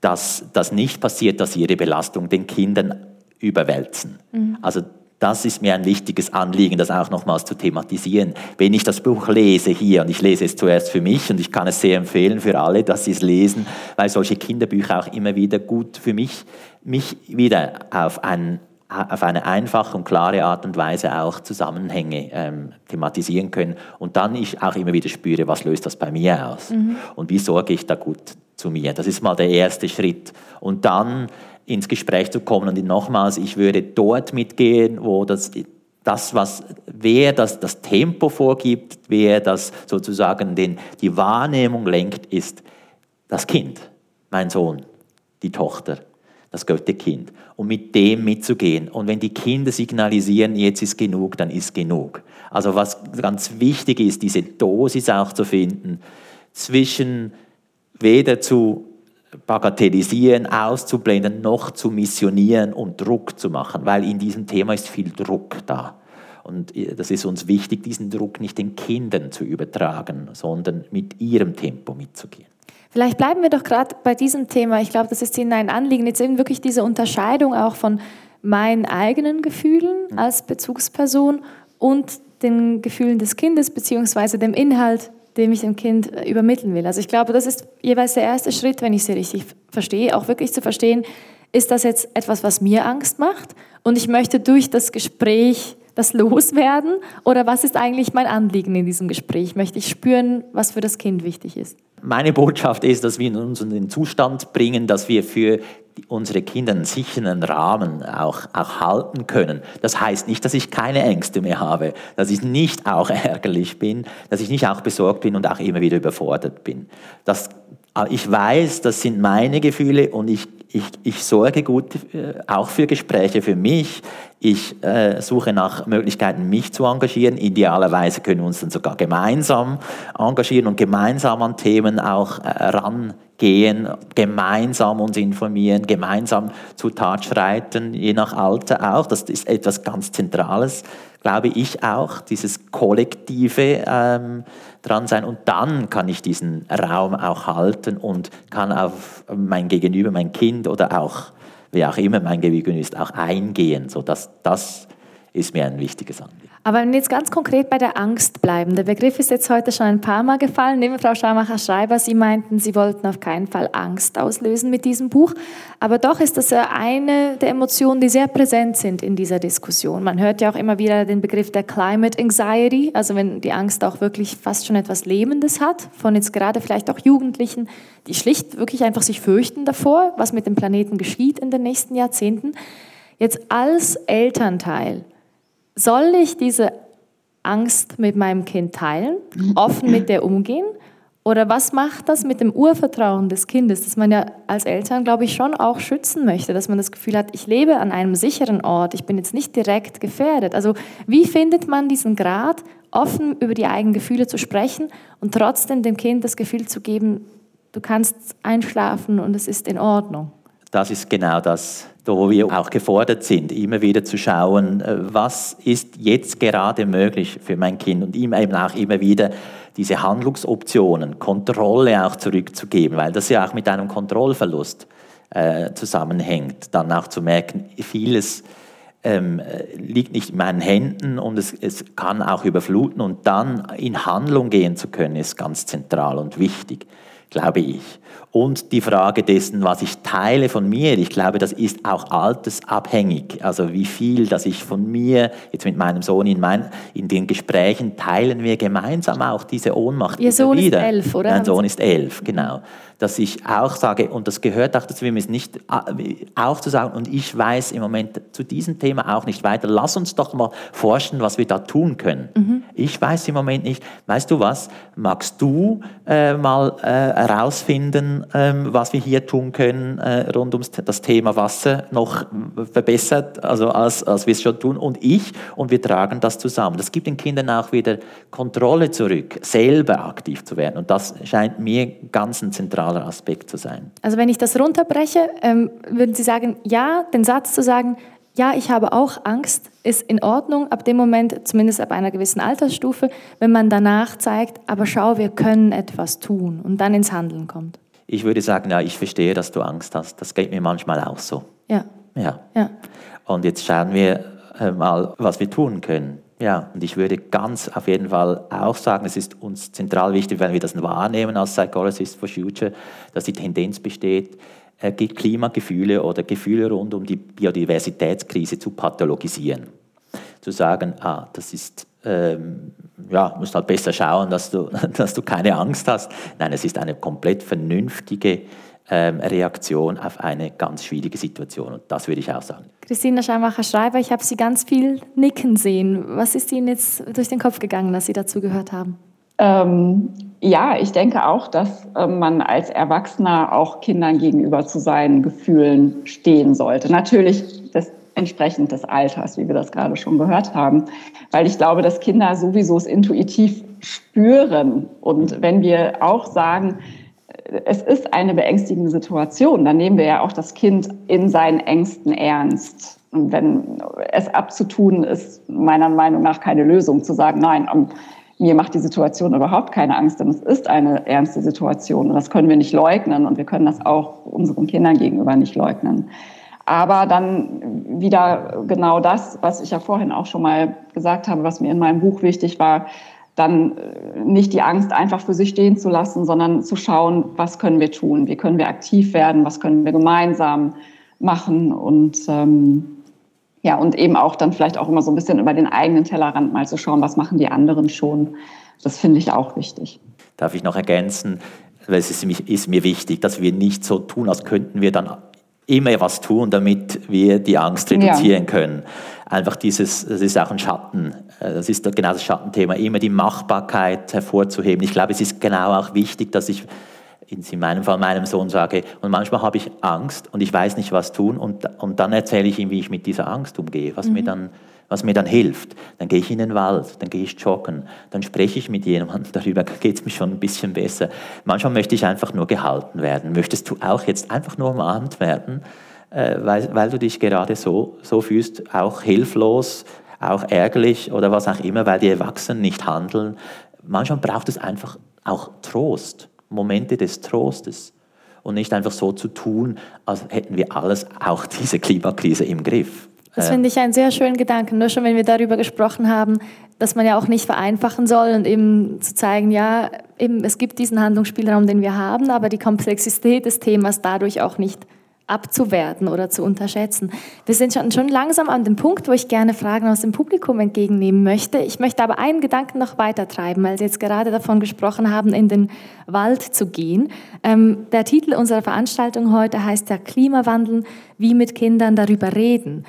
dass das nicht passiert, dass sie ihre Belastung den Kindern überwälzen. Mhm. Also das ist mir ein wichtiges Anliegen, das auch nochmals zu thematisieren. Wenn ich das Buch lese hier, und ich lese es zuerst für mich und ich kann es sehr empfehlen für alle, dass sie es lesen, weil solche Kinderbücher auch immer wieder gut für mich, mich wieder auf einen auf eine einfache und klare Art und Weise auch Zusammenhänge ähm, thematisieren können und dann ich auch immer wieder spüre, was löst das bei mir aus mhm. und wie sorge ich da gut zu mir. Das ist mal der erste Schritt. Und dann ins Gespräch zu kommen und nochmals, ich würde dort mitgehen, wo das, das was, wer das, das Tempo vorgibt, wer das sozusagen den, die Wahrnehmung lenkt, ist das Kind, mein Sohn, die Tochter das Götterkind, und mit dem mitzugehen. Und wenn die Kinder signalisieren, jetzt ist genug, dann ist genug. Also was ganz wichtig ist, diese Dosis auch zu finden, zwischen weder zu bagatellisieren, auszublenden, noch zu missionieren und Druck zu machen, weil in diesem Thema ist viel Druck da. Und äh, das ist uns wichtig, diesen Druck nicht den Kindern zu übertragen, sondern mit ihrem Tempo mitzugehen. Vielleicht bleiben wir doch gerade bei diesem Thema. Ich glaube, das ist Ihnen ein Anliegen, jetzt eben wirklich diese Unterscheidung auch von meinen eigenen Gefühlen mhm. als Bezugsperson und den Gefühlen des Kindes beziehungsweise dem Inhalt, den ich dem Kind äh, übermitteln will. Also ich glaube, das ist jeweils der erste Schritt, wenn ich sie richtig verstehe, auch wirklich zu verstehen, ist das jetzt etwas, was mir Angst macht und ich möchte durch das Gespräch das loswerden oder was ist eigentlich mein Anliegen in diesem Gespräch? Möchte ich spüren, was für das Kind wichtig ist? Meine Botschaft ist, dass wir uns in den Zustand bringen, dass wir für unsere Kinder einen sicheren Rahmen auch, auch halten können. Das heißt nicht, dass ich keine Ängste mehr habe, dass ich nicht auch ärgerlich bin, dass ich nicht auch besorgt bin und auch immer wieder überfordert bin. Das, ich weiß, das sind meine Gefühle und ich ich, ich sorge gut äh, auch für Gespräche für mich. Ich äh, suche nach Möglichkeiten, mich zu engagieren. Idealerweise können wir uns dann sogar gemeinsam engagieren und gemeinsam an Themen auch äh, rangehen, gemeinsam uns informieren, gemeinsam zu Tat schreiten, je nach Alter auch. Das ist etwas ganz Zentrales, glaube ich auch, dieses kollektive ähm, dran sein und dann kann ich diesen Raum auch halten und kann auf mein Gegenüber, mein Kind oder auch wer auch immer mein Gegenüber ist, auch eingehen, sodass das ist mir ein wichtiges Anliegen. Aber wenn wir jetzt ganz konkret bei der Angst bleiben, der Begriff ist jetzt heute schon ein paar Mal gefallen. Neben Frau Schaumacher-Schreiber, Sie meinten, Sie wollten auf keinen Fall Angst auslösen mit diesem Buch. Aber doch ist das eine der Emotionen, die sehr präsent sind in dieser Diskussion. Man hört ja auch immer wieder den Begriff der Climate Anxiety, also wenn die Angst auch wirklich fast schon etwas Lebendes hat, von jetzt gerade vielleicht auch Jugendlichen, die schlicht wirklich einfach sich fürchten davor, was mit dem Planeten geschieht in den nächsten Jahrzehnten. Jetzt als Elternteil, soll ich diese Angst mit meinem Kind teilen, offen mit der umgehen? Oder was macht das mit dem Urvertrauen des Kindes, das man ja als Eltern, glaube ich, schon auch schützen möchte, dass man das Gefühl hat, ich lebe an einem sicheren Ort, ich bin jetzt nicht direkt gefährdet. Also wie findet man diesen Grad, offen über die eigenen Gefühle zu sprechen und trotzdem dem Kind das Gefühl zu geben, du kannst einschlafen und es ist in Ordnung? Das ist genau das, wo wir auch gefordert sind, immer wieder zu schauen, äh, was ist jetzt gerade möglich für mein Kind und ihm eben auch immer wieder diese Handlungsoptionen, Kontrolle auch zurückzugeben, weil das ja auch mit einem Kontrollverlust äh, zusammenhängt, dann auch zu merken, vieles ähm, liegt nicht in meinen Händen und es, es kann auch überfluten und dann in Handlung gehen zu können, ist ganz zentral und wichtig, glaube ich. Und die Frage dessen, was ich teile von mir, ich glaube, das ist auch altersabhängig. Also wie viel, dass ich von mir, jetzt mit meinem Sohn in, mein, in den Gesprächen, teilen wir gemeinsam auch diese Ohnmacht Ihr Sohn wieder. ist elf, oder? Mein Sohn ist elf, genau dass ich auch sage, und das gehört auch dazu, wir müssen nicht äh, auch zu sagen, und ich weiß im Moment zu diesem Thema auch nicht weiter, lass uns doch mal forschen, was wir da tun können. Mhm. Ich weiß im Moment nicht, weißt du was, magst du äh, mal äh, herausfinden, äh, was wir hier tun können äh, rund um das Thema Wasser noch verbessert, also als, als wir es schon tun, und ich, und wir tragen das zusammen. Das gibt den Kindern auch wieder Kontrolle zurück, selber aktiv zu werden, und das scheint mir ganz ein zentraler zentraler Aspekt zu sein. Also wenn ich das runterbreche, ähm, würden Sie sagen, ja, den Satz zu sagen, ja, ich habe auch Angst, ist in Ordnung ab dem Moment, zumindest ab einer gewissen Altersstufe, wenn man danach zeigt, aber schau, wir können etwas tun und dann ins Handeln kommt. Ich würde sagen, ja, ich verstehe, dass du Angst hast. Das geht mir manchmal auch so. Ja. Ja. ja. Und jetzt schauen wir äh, mal, was wir tun können. Ja, und ich würde ganz auf jeden Fall auch sagen, es ist uns zentral wichtig, wenn wir das wahrnehmen als Psychologists for Future, dass die Tendenz besteht, äh, Klimagefühle oder Gefühle rund um die Biodiversitätskrise zu pathologisieren. Zu sagen, ah, das ist, ähm, ja, musst halt besser schauen, dass du, dass du keine Angst hast. Nein, es ist eine komplett vernünftige ähm, Reaktion auf eine ganz schwierige Situation. Und das würde ich auch sagen. Christina Scheinmacher-Schreiber, ich habe Sie ganz viel nicken sehen. Was ist Ihnen jetzt durch den Kopf gegangen, dass Sie dazu gehört haben? Ähm, ja, ich denke auch, dass äh, man als Erwachsener auch Kindern gegenüber zu seinen Gefühlen stehen sollte. Natürlich das, entsprechend des Alters, wie wir das gerade schon gehört haben. Weil ich glaube, dass Kinder sowieso es intuitiv spüren. Und wenn wir auch sagen, es ist eine beängstigende Situation, dann nehmen wir ja auch das Kind in seinen Ängsten ernst. Und wenn es abzutun, ist meiner Meinung nach keine Lösung, zu sagen, nein, mir macht die Situation überhaupt keine Angst, denn es ist eine ernste Situation und das können wir nicht leugnen und wir können das auch unseren Kindern gegenüber nicht leugnen. Aber dann wieder genau das, was ich ja vorhin auch schon mal gesagt habe, was mir in meinem Buch wichtig war, dann äh, nicht die Angst einfach für sich stehen zu lassen, sondern zu schauen, was können wir tun, wie können wir aktiv werden, was können wir gemeinsam machen und ähm, ja und eben auch dann vielleicht auch immer so ein bisschen über den eigenen Tellerrand mal zu schauen, was machen die anderen schon. Das finde ich auch wichtig. Darf ich noch ergänzen? Weil es ist, ist mir wichtig, dass wir nicht so tun, als könnten wir dann immer was tun, damit wir die Angst reduzieren ja. können. Einfach dieses, das ist auch ein Schatten, äh, das ist genau das Schattenthema, immer die Machbarkeit hervorzuheben. Ich glaube, es ist genau auch wichtig, dass ich in meinem Fall meinem Sohn sage, und manchmal habe ich Angst und ich weiß nicht, was tun, und, und dann erzähle ich ihm, wie ich mit dieser Angst umgehe, was mhm. mir dann was mir dann hilft. Dann gehe ich in den Wald, dann gehe ich joggen, dann spreche ich mit jemandem darüber, geht es mir schon ein bisschen besser. Manchmal möchte ich einfach nur gehalten werden. Möchtest du auch jetzt einfach nur umarmt werden, äh, weil, weil du dich gerade so, so fühlst, auch hilflos, auch ärgerlich oder was auch immer, weil die Erwachsenen nicht handeln. Manchmal braucht es einfach auch Trost, Momente des Trostes und nicht einfach so zu tun, als hätten wir alles, auch diese Klimakrise im Griff. Das finde ich einen sehr schönen Gedanken, nur schon wenn wir darüber gesprochen haben, dass man ja auch nicht vereinfachen soll und eben zu zeigen, ja, eben es gibt diesen Handlungsspielraum, den wir haben, aber die Komplexität des Themas dadurch auch nicht abzuwerten oder zu unterschätzen. Wir sind schon, schon langsam an dem Punkt, wo ich gerne Fragen aus dem Publikum entgegennehmen möchte. Ich möchte aber einen Gedanken noch weiter treiben, weil Sie jetzt gerade davon gesprochen haben, in den Wald zu gehen. Ähm, der Titel unserer Veranstaltung heute heißt ja Klimawandel, wie mit Kindern darüber reden.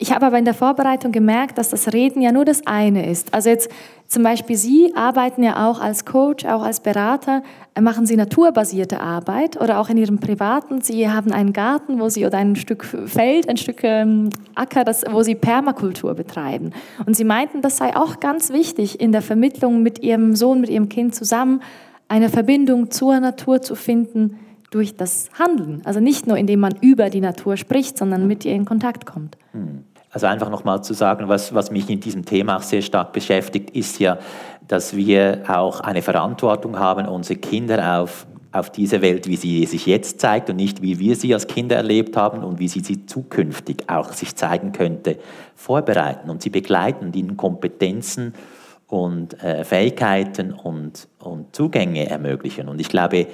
Ich habe aber in der Vorbereitung gemerkt, dass das Reden ja nur das eine ist. Also jetzt zum Beispiel Sie arbeiten ja auch als Coach, auch als Berater, machen Sie naturbasierte Arbeit oder auch in Ihrem privaten. Sie haben einen Garten, wo Sie oder ein Stück Feld, ein Stück ähm, Acker, das, wo Sie Permakultur betreiben. Und Sie meinten, das sei auch ganz wichtig in der Vermittlung mit Ihrem Sohn, mit Ihrem Kind zusammen, eine Verbindung zur Natur zu finden, durch das Handeln. Also nicht nur, indem man über die Natur spricht, sondern mit ihr in Kontakt kommt. Hm. Also einfach nochmal zu sagen, was, was mich in diesem Thema auch sehr stark beschäftigt, ist ja, dass wir auch eine Verantwortung haben, unsere Kinder auf, auf diese Welt, wie sie sich jetzt zeigt und nicht wie wir sie als Kinder erlebt haben und wie sie sie zukünftig auch sich zeigen könnte, vorbereiten und sie begleiten, ihnen Kompetenzen und äh, Fähigkeiten und, und Zugänge ermöglichen. Und ich glaube,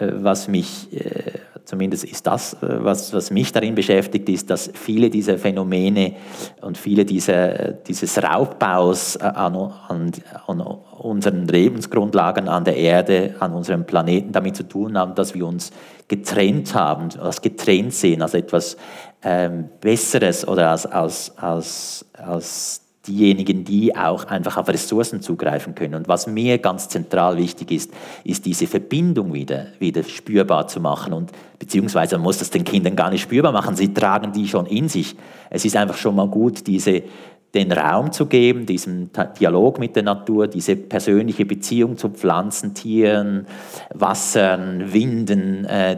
was mich, äh, zumindest ist das, äh, was, was mich darin beschäftigt, ist, dass viele dieser Phänomene und viele dieser, dieses Raubbaus an, an, an unseren Lebensgrundlagen an der Erde, an unserem Planeten damit zu tun haben, dass wir uns getrennt haben, als getrennt sehen, als etwas ähm, Besseres oder als, als, als, als diejenigen, die auch einfach auf Ressourcen zugreifen können. Und was mir ganz zentral wichtig ist, ist diese Verbindung wieder, wieder spürbar zu machen. Und beziehungsweise man muss das den Kindern gar nicht spürbar machen, sie tragen die schon in sich. Es ist einfach schon mal gut, diese, den Raum zu geben, diesen Dialog mit der Natur, diese persönliche Beziehung zu Pflanzen, Tieren, Wassern, Winden, äh,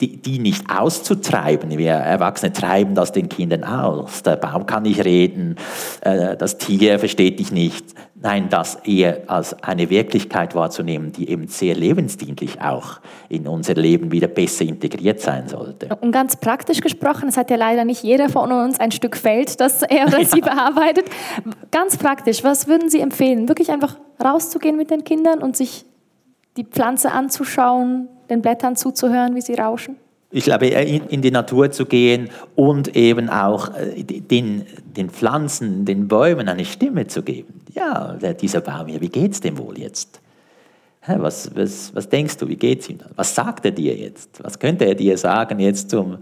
die, die nicht auszutreiben. Wir Erwachsene treiben das den Kindern aus. Der Baum kann nicht reden, äh, das Tier versteht dich nicht. Nein, das eher als eine Wirklichkeit wahrzunehmen, die eben sehr lebensdienlich auch in unser Leben wieder besser integriert sein sollte. Und ganz praktisch gesprochen, es hat ja leider nicht jeder von uns ein Stück Feld, das er oder sie bearbeitet. Ganz praktisch, was würden Sie empfehlen? Wirklich einfach rauszugehen mit den Kindern und sich die Pflanze anzuschauen, den Blättern zuzuhören, wie sie rauschen? Ich glaube, in die Natur zu gehen und eben auch äh, den, den Pflanzen, den Bäumen eine Stimme zu geben. Ja, dieser Baum hier, wie geht's dem wohl jetzt? Was, was, was denkst du, wie geht's ihm? Was sagt er dir jetzt? Was könnte er dir sagen jetzt zum,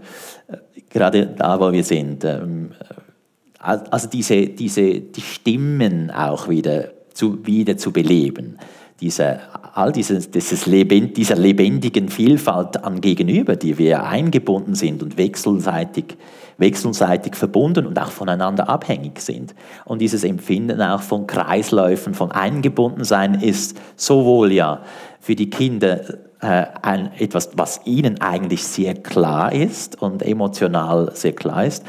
äh, gerade da, wo wir sind? Ähm, äh, also diese, diese, die Stimmen auch wieder zu, wieder zu beleben diese, all dieses, dieses Leben, dieser lebendigen Vielfalt an Gegenüber, die wir eingebunden sind und wechselseitig, wechselseitig verbunden und auch voneinander abhängig sind. Und dieses Empfinden auch von Kreisläufen, von Eingebundensein ist sowohl ja für die Kinder äh, ein, etwas, was ihnen eigentlich sehr klar ist und emotional sehr klar ist.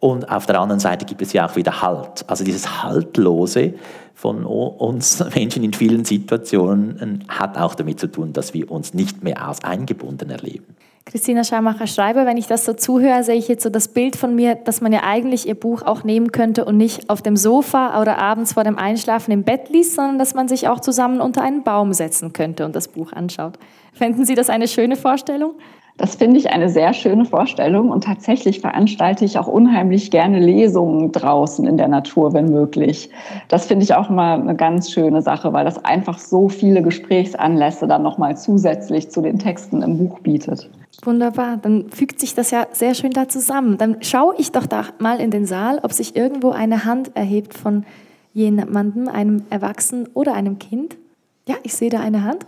Und auf der anderen Seite gibt es ja auch wieder Halt. Also dieses Haltlose, von uns Menschen in vielen Situationen hat auch damit zu tun, dass wir uns nicht mehr als eingebunden erleben. Christina Schaumacher-Schreiber, wenn ich das so zuhöre, sehe ich jetzt so das Bild von mir, dass man ja eigentlich ihr Buch auch nehmen könnte und nicht auf dem Sofa oder abends vor dem Einschlafen im Bett liest, sondern dass man sich auch zusammen unter einen Baum setzen könnte und das Buch anschaut. Fänden Sie das eine schöne Vorstellung? Das finde ich eine sehr schöne Vorstellung und tatsächlich veranstalte ich auch unheimlich gerne Lesungen draußen in der Natur, wenn möglich. Das finde ich auch immer eine ganz schöne Sache, weil das einfach so viele Gesprächsanlässe dann nochmal zusätzlich zu den Texten im Buch bietet. Wunderbar, dann fügt sich das ja sehr schön da zusammen. Dann schaue ich doch da mal in den Saal, ob sich irgendwo eine Hand erhebt von jemandem, einem Erwachsenen oder einem Kind. Ja, ich sehe da eine Hand.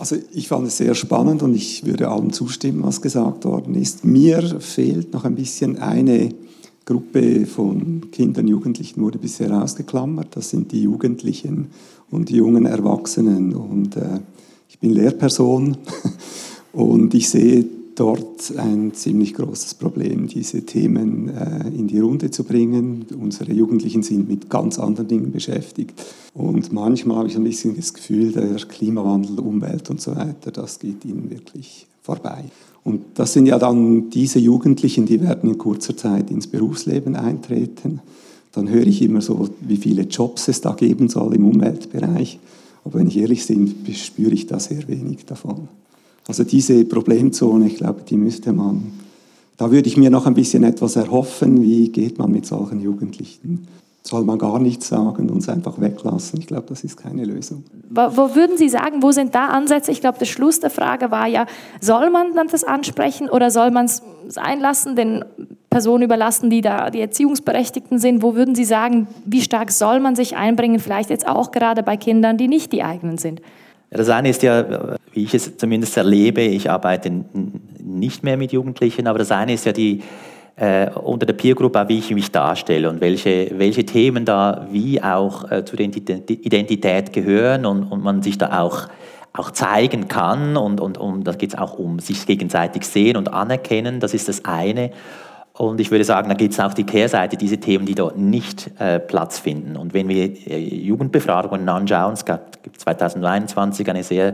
Also ich fand es sehr spannend und ich würde allem zustimmen, was gesagt worden ist. Mir fehlt noch ein bisschen eine Gruppe von Kindern, Jugendlichen wurde bisher ausgeklammert. Das sind die Jugendlichen und die jungen Erwachsenen. Und äh, ich bin Lehrperson und ich sehe dort ein ziemlich großes Problem, diese Themen äh, in die Runde zu bringen. Unsere Jugendlichen sind mit ganz anderen Dingen beschäftigt. Und manchmal habe ich ein bisschen das Gefühl, der Klimawandel, Umwelt und so weiter, das geht ihnen wirklich vorbei. Und das sind ja dann diese Jugendlichen, die werden in kurzer Zeit ins Berufsleben eintreten. Dann höre ich immer so, wie viele Jobs es da geben soll im Umweltbereich. Aber wenn ich ehrlich bin, spüre ich da sehr wenig davon. Also diese Problemzone, ich glaube, die müsste man, da würde ich mir noch ein bisschen etwas erhoffen, wie geht man mit solchen Jugendlichen soll man gar nichts sagen und es einfach weglassen. Ich glaube, das ist keine Lösung. Wo, würden Sie sagen, wo sind da Ansätze? Ich glaube, der Schluss der Frage war ja, soll man dann das ansprechen oder soll man es sein lassen, den Personen überlassen, die da die Erziehungsberechtigten sind? Wo würden Sie sagen, wie stark soll man sich einbringen, vielleicht jetzt auch gerade bei Kindern, die nicht die eigenen sind? Das eine ist ja, wie ich es zumindest erlebe, ich arbeite nicht mehr mit Jugendlichen, aber das eine ist ja die äh, unter der Peer Group wie ich mich darstelle und welche, welche Themen da wie auch äh, zur Identität gehören und, und man sich da auch auch zeigen kann und, und, und da geht es auch um sich gegenseitig sehen und anerkennen, das ist das eine. Und ich würde sagen, da gibt es auch die Kehrseite, diese Themen, die dort nicht äh, Platz finden. Und wenn wir äh, Jugendbefragungen anschauen, es gab 2021 eine sehr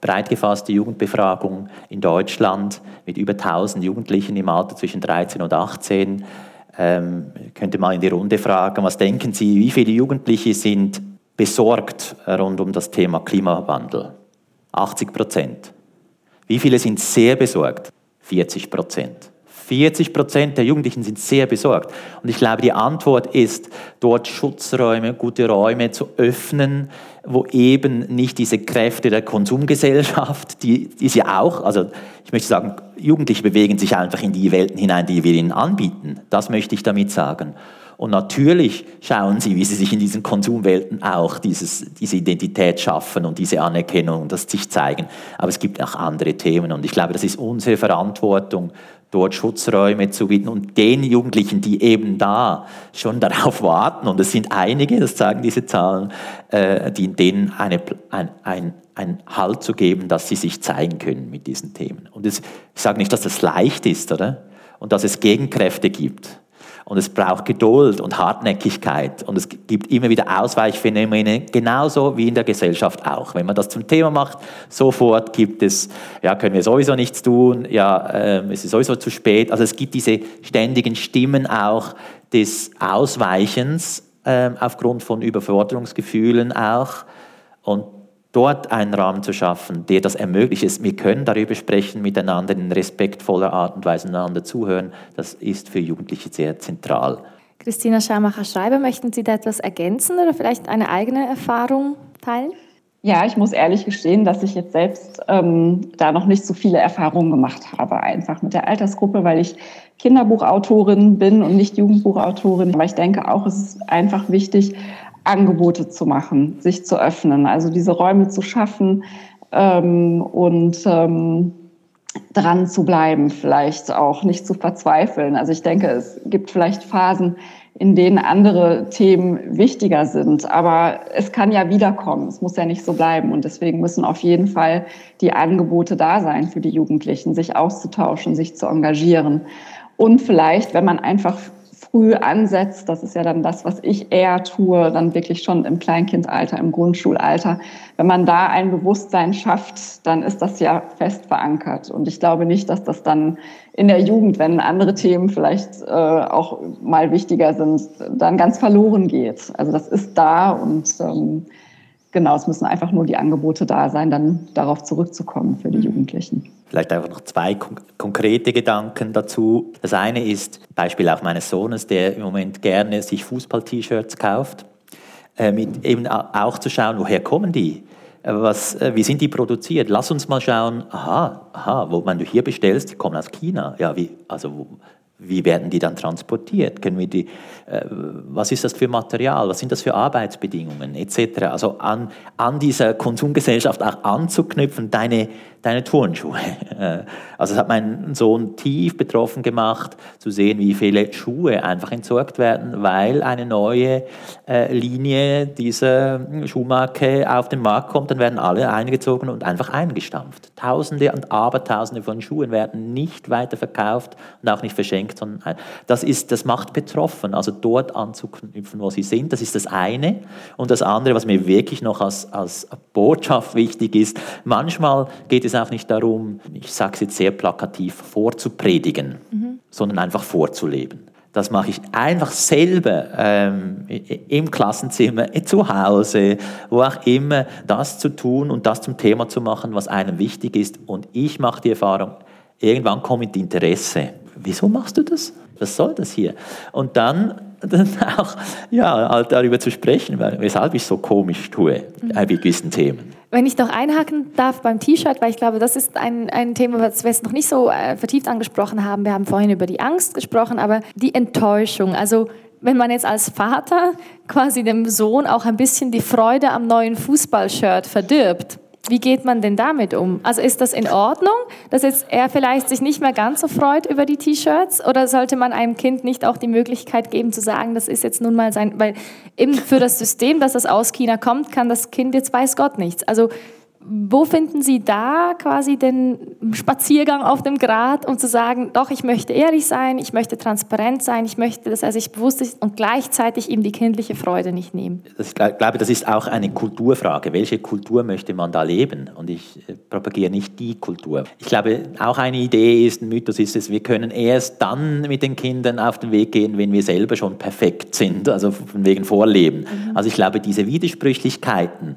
breit gefasste Jugendbefragung in Deutschland mit über 1000 Jugendlichen im Alter zwischen 13 und 18, ähm, könnte mal in die Runde fragen, was denken Sie, wie viele Jugendliche sind besorgt rund um das Thema Klimawandel? 80 Prozent. Wie viele sind sehr besorgt? 40 Prozent. 40 Prozent der Jugendlichen sind sehr besorgt. Und ich glaube, die Antwort ist, dort Schutzräume, gute Räume zu öffnen, wo eben nicht diese Kräfte der Konsumgesellschaft, die, die sie auch, also ich möchte sagen, Jugendliche bewegen sich einfach in die Welten hinein, die wir ihnen anbieten. Das möchte ich damit sagen. Und natürlich schauen sie, wie sie sich in diesen Konsumwelten auch dieses, diese Identität schaffen und diese Anerkennung und das sich zeigen. Aber es gibt auch andere Themen und ich glaube, das ist unsere Verantwortung, dort Schutzräume zu bieten und den Jugendlichen, die eben da schon darauf warten, und es sind einige, das zeigen diese Zahlen, äh, die denen eine, ein, ein, ein Halt zu geben, dass sie sich zeigen können mit diesen Themen. Und es, ich sage nicht, dass das leicht ist, oder? Und dass es Gegenkräfte gibt. Und es braucht Geduld und Hartnäckigkeit. Und es gibt immer wieder Ausweichphänomene, genauso wie in der Gesellschaft auch. Wenn man das zum Thema macht, sofort gibt es, ja, können wir sowieso nichts tun, ja, äh, es ist sowieso zu spät. Also es gibt diese ständigen Stimmen auch des Ausweichens äh, aufgrund von Überforderungsgefühlen auch. Und dort einen Rahmen zu schaffen, der das ermöglicht. Wir können darüber sprechen, miteinander in respektvoller Art und Weise einander zuhören. Das ist für Jugendliche sehr zentral. Christina Schamacher-Schreiber, möchten Sie da etwas ergänzen oder vielleicht eine eigene Erfahrung teilen? Ja, ich muss ehrlich gestehen, dass ich jetzt selbst ähm, da noch nicht so viele Erfahrungen gemacht habe, einfach mit der Altersgruppe, weil ich Kinderbuchautorin bin und nicht Jugendbuchautorin. Aber ich denke auch, es ist einfach wichtig, Angebote zu machen, sich zu öffnen, also diese Räume zu schaffen ähm, und ähm, dran zu bleiben, vielleicht auch nicht zu verzweifeln. Also ich denke, es gibt vielleicht Phasen, in denen andere Themen wichtiger sind. Aber es kann ja wiederkommen. Es muss ja nicht so bleiben. Und deswegen müssen auf jeden Fall die Angebote da sein für die Jugendlichen, sich auszutauschen, sich zu engagieren. Und vielleicht, wenn man einfach früh ansetzt, das ist ja dann das, was ich eher tue, dann wirklich schon im Kleinkindalter, im Grundschulalter. Wenn man da ein Bewusstsein schafft, dann ist das ja fest verankert. Und ich glaube nicht, dass das dann in der Jugend, wenn andere Themen vielleicht äh, auch mal wichtiger sind, dann ganz verloren geht. Also das ist da und ähm, genau, es müssen einfach nur die Angebote da sein, dann darauf zurückzukommen für die mhm. Jugendlichen. Vielleicht einfach noch zwei konkrete Gedanken dazu. Das eine ist Beispiel auch meines Sohnes, der im Moment gerne sich Fußball-T-Shirts kauft, äh, mit eben auch zu schauen, woher kommen die? Äh, was, äh, wie sind die produziert? Lass uns mal schauen, aha, aha, wo man du hier bestellst, die kommen aus China. Ja, wie, also wie werden die dann transportiert? Können wir die, äh, was ist das für Material? Was sind das für Arbeitsbedingungen etc.? Also an, an dieser Konsumgesellschaft auch anzuknüpfen, deine, deine Turnschuhe. Äh, also es hat meinen Sohn tief betroffen gemacht, zu sehen, wie viele Schuhe einfach entsorgt werden, weil eine neue äh, Linie dieser Schuhmarke auf den Markt kommt, dann werden alle eingezogen und einfach eingestampft. Tausende und Abertausende von Schuhen werden nicht weiter verkauft und auch nicht verschenkt, sondern das, ist, das macht betroffen. Also dort anzuknüpfen, wo sie sind, das ist das eine. Und das andere, was mir wirklich noch als, als Botschaft wichtig ist, manchmal geht es auch nicht darum, ich sage es jetzt sehr plakativ, vorzupredigen, mhm. sondern einfach vorzuleben. Das mache ich einfach selber ähm, im Klassenzimmer, zu Hause, wo auch immer, das zu tun und das zum Thema zu machen, was einem wichtig ist. Und ich mache die Erfahrung, irgendwann kommt Interesse. Wieso machst du das? Was soll das hier? Und dann, dann auch ja, halt darüber zu sprechen, weshalb ich so komisch tue mhm. bei gewissen Themen. Wenn ich noch einhaken darf beim T-Shirt, weil ich glaube, das ist ein, ein Thema, was wir jetzt noch nicht so äh, vertieft angesprochen haben. Wir haben vorhin über die Angst gesprochen, aber die Enttäuschung. Also wenn man jetzt als Vater quasi dem Sohn auch ein bisschen die Freude am neuen Fußballshirt verdirbt, wie geht man denn damit um? Also ist das in Ordnung, dass jetzt er vielleicht sich nicht mehr ganz so freut über die T-Shirts? Oder sollte man einem Kind nicht auch die Möglichkeit geben zu sagen, das ist jetzt nun mal sein, weil eben für das System, dass das aus China kommt, kann das Kind jetzt weiß Gott nichts. Also Wo finden Sie da quasi den Spaziergang auf dem Grat, um zu sagen, doch, ich möchte ehrlich sein, ich möchte transparent sein, ich möchte, dass er sich bewusst ist und gleichzeitig ihm die kindliche Freude nicht nehmen? Ich glaube, das ist auch eine Kulturfrage. Welche Kultur möchte man da leben? Und ich äh, propagiere nicht die Kultur. Ich glaube, auch eine Idee ist, ein Mythos ist es, wir können erst dann mit den Kindern auf den Weg gehen, wenn wir selber schon perfekt sind, also von wegen Vorleben. Mhm. Also ich glaube, diese Widersprüchlichkeiten,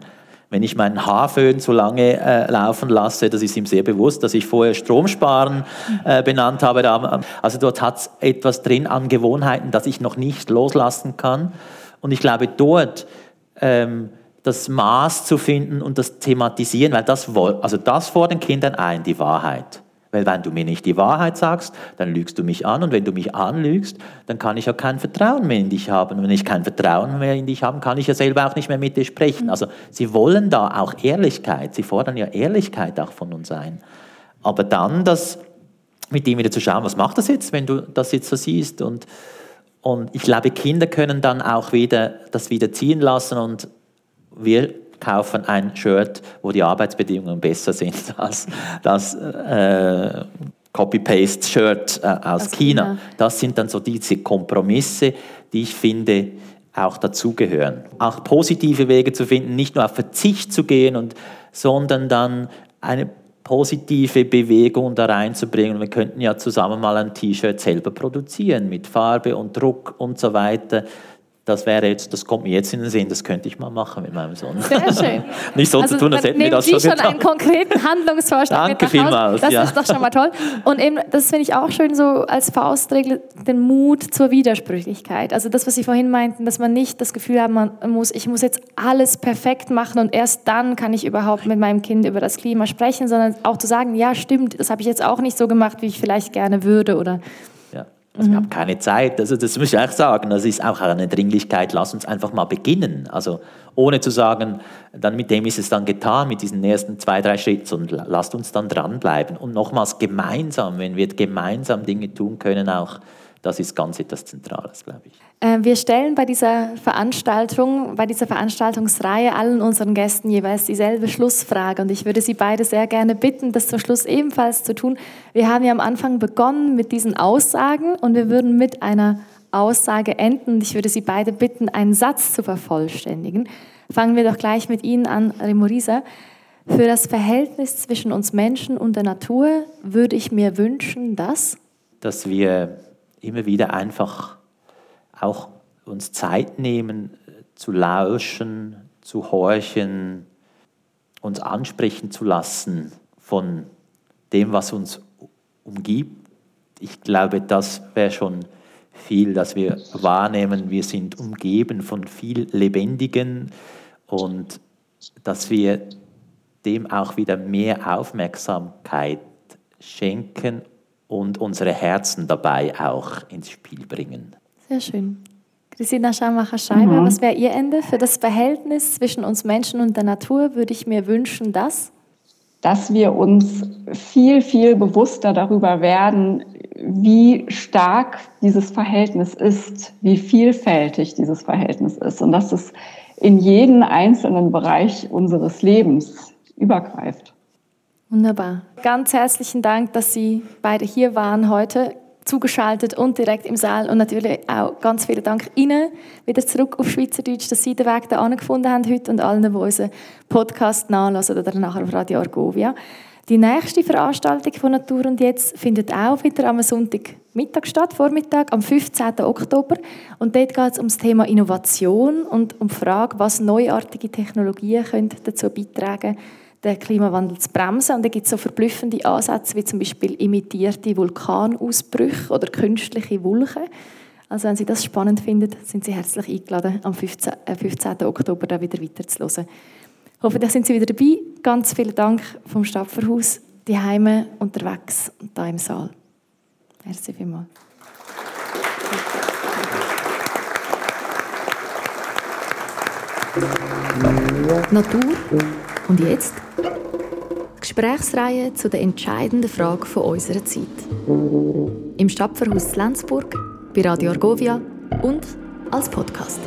wenn ich meinen Haarföhn so lange äh, laufen lasse, das ist ihm sehr bewusst, dass ich vorher Stromsparen äh, benannt habe. Also dort hat es etwas drin an Gewohnheiten, das ich noch nicht loslassen kann. Und ich glaube, dort ähm, das Maß zu finden und das thematisieren, weil das, also das vor den Kindern ein, die Wahrheit. Weil wenn du mir nicht die Wahrheit sagst, dann lügst du mich an und wenn du mich anlügst, dann kann ich ja kein Vertrauen mehr in dich haben. Und wenn ich kein Vertrauen mehr in dich habe, kann ich ja selber auch nicht mehr mit dir sprechen. Also sie wollen da auch Ehrlichkeit, sie fordern ja Ehrlichkeit auch von uns ein. Aber dann das mit dem wieder zu schauen, was macht das jetzt, wenn du das jetzt so siehst und und ich glaube, Kinder können dann auch wieder das wieder ziehen lassen und wir kaufen ein Shirt, wo die Arbeitsbedingungen besser sind als das äh, Copy-Paste-Shirt äh, aus, aus China. China. Das sind dann so diese Kompromisse, die ich finde, auch dazugehören. Auch positive Wege zu finden, nicht nur auf Verzicht zu gehen, und, sondern dann eine positive Bewegung da reinzubringen. Wir könnten ja zusammen mal ein T-Shirt selber produzieren mit Farbe und Druck und so weiter das wäre jetzt, das kommt mir jetzt in den Sinn, das könnte ich mal machen mit meinem Sohn. Sehr schön. Nicht so also, zu tun, als hätten wir das Sie schon getan. einen konkreten Handlungsvorschlag Danke mit nach vielmals, Das ja. ist doch schon mal toll. Und eben, das finde ich auch schön so als Faustregel, den Mut zur Widersprüchlichkeit. Also das, was Sie vorhin meinten, dass man nicht das Gefühl haben man muss, ich muss jetzt alles perfekt machen und erst dann kann ich überhaupt mit meinem Kind über das Klima sprechen, sondern auch zu sagen, ja stimmt, das habe ich jetzt auch nicht so gemacht, wie ich vielleicht gerne würde oder also mhm. wir haben keine Zeit, also das muss ich auch sagen, das ist auch eine Dringlichkeit, lass uns einfach mal beginnen. Also ohne zu sagen, dann mit dem ist es dann getan, mit diesen ersten zwei, drei Schritten, und lasst uns dann dranbleiben. Und nochmals gemeinsam, wenn wir gemeinsam Dinge tun können, auch das ist ganz etwas Zentrales, glaube ich. Äh, wir stellen bei dieser Veranstaltung, bei dieser Veranstaltungsreihe allen unseren Gästen jeweils dieselbe Schlussfrage und ich würde Sie beide sehr gerne bitten, das zum Schluss ebenfalls zu tun. Wir haben ja am Anfang begonnen mit diesen Aussagen und wir würden mit einer Aussage enden und ich würde Sie beide bitten, einen Satz zu vervollständigen. Fangen wir doch gleich mit Ihnen an, Remorisa. Für das Verhältnis zwischen uns Menschen und der Natur würde ich mir wünschen, dass dass wir immer wieder einfach auch uns Zeit nehmen, zu lauschen, zu horchen, uns ansprechen zu lassen von dem, was uns umgibt. Ich glaube, das wäre schon viel, dass wir wahrnehmen, wir sind umgeben von viel Lebendigen und dass wir dem auch wieder mehr Aufmerksamkeit schenken und unsere Herzen dabei auch ins Spiel bringen. Sehr schön. Christina Schamacher-Scheiber, mhm. was wäre Ihr Ende für das Verhältnis zwischen uns Menschen und der Natur? Würde ich mir wünschen, dass? Dass wir uns viel, viel bewusster darüber werden, wie stark dieses Verhältnis ist, wie vielfältig dieses Verhältnis ist und dass es in jeden einzelnen Bereich unseres Lebens übergreift. Wunderbar. Ganz herzlichen Dank, dass Sie beide hier waren heute, zugeschaltet und direkt im Saal. Und natürlich auch ganz vielen Dank Ihnen wieder zurück auf Schweizerdeutsch, dass Sie den Weg da gefunden haben heute und allen, die unseren Podcast nachlassen oder nachher auf Radio Argovia. Die nächste Veranstaltung von Natur und Jetzt findet auch wieder am Sonntagmittag statt, Vormittag, am 15. Oktober. Und dort geht es um das Thema Innovation und um die Frage, was neuartige Technologien können dazu beitragen können, den Klimawandel zu bremsen. Und da gibt es so verblüffende Ansätze, wie zum Beispiel imitierte Vulkanausbrüche oder künstliche Wolken. Also wenn Sie das spannend finden, sind Sie herzlich eingeladen, am 15. 15. Äh, Oktober da wieder weiterzuhören. Ich hoffe, da sind Sie wieder dabei. Ganz vielen Dank vom Stapferhaus, die Heime unterwegs und da im Saal. Merci vielmals. Natur und jetzt? Gesprächsreihe zu der entscheidenden Frage von unserer Zeit. Im Stadtverhaus Lenzburg, bei Radio Argovia und als Podcast.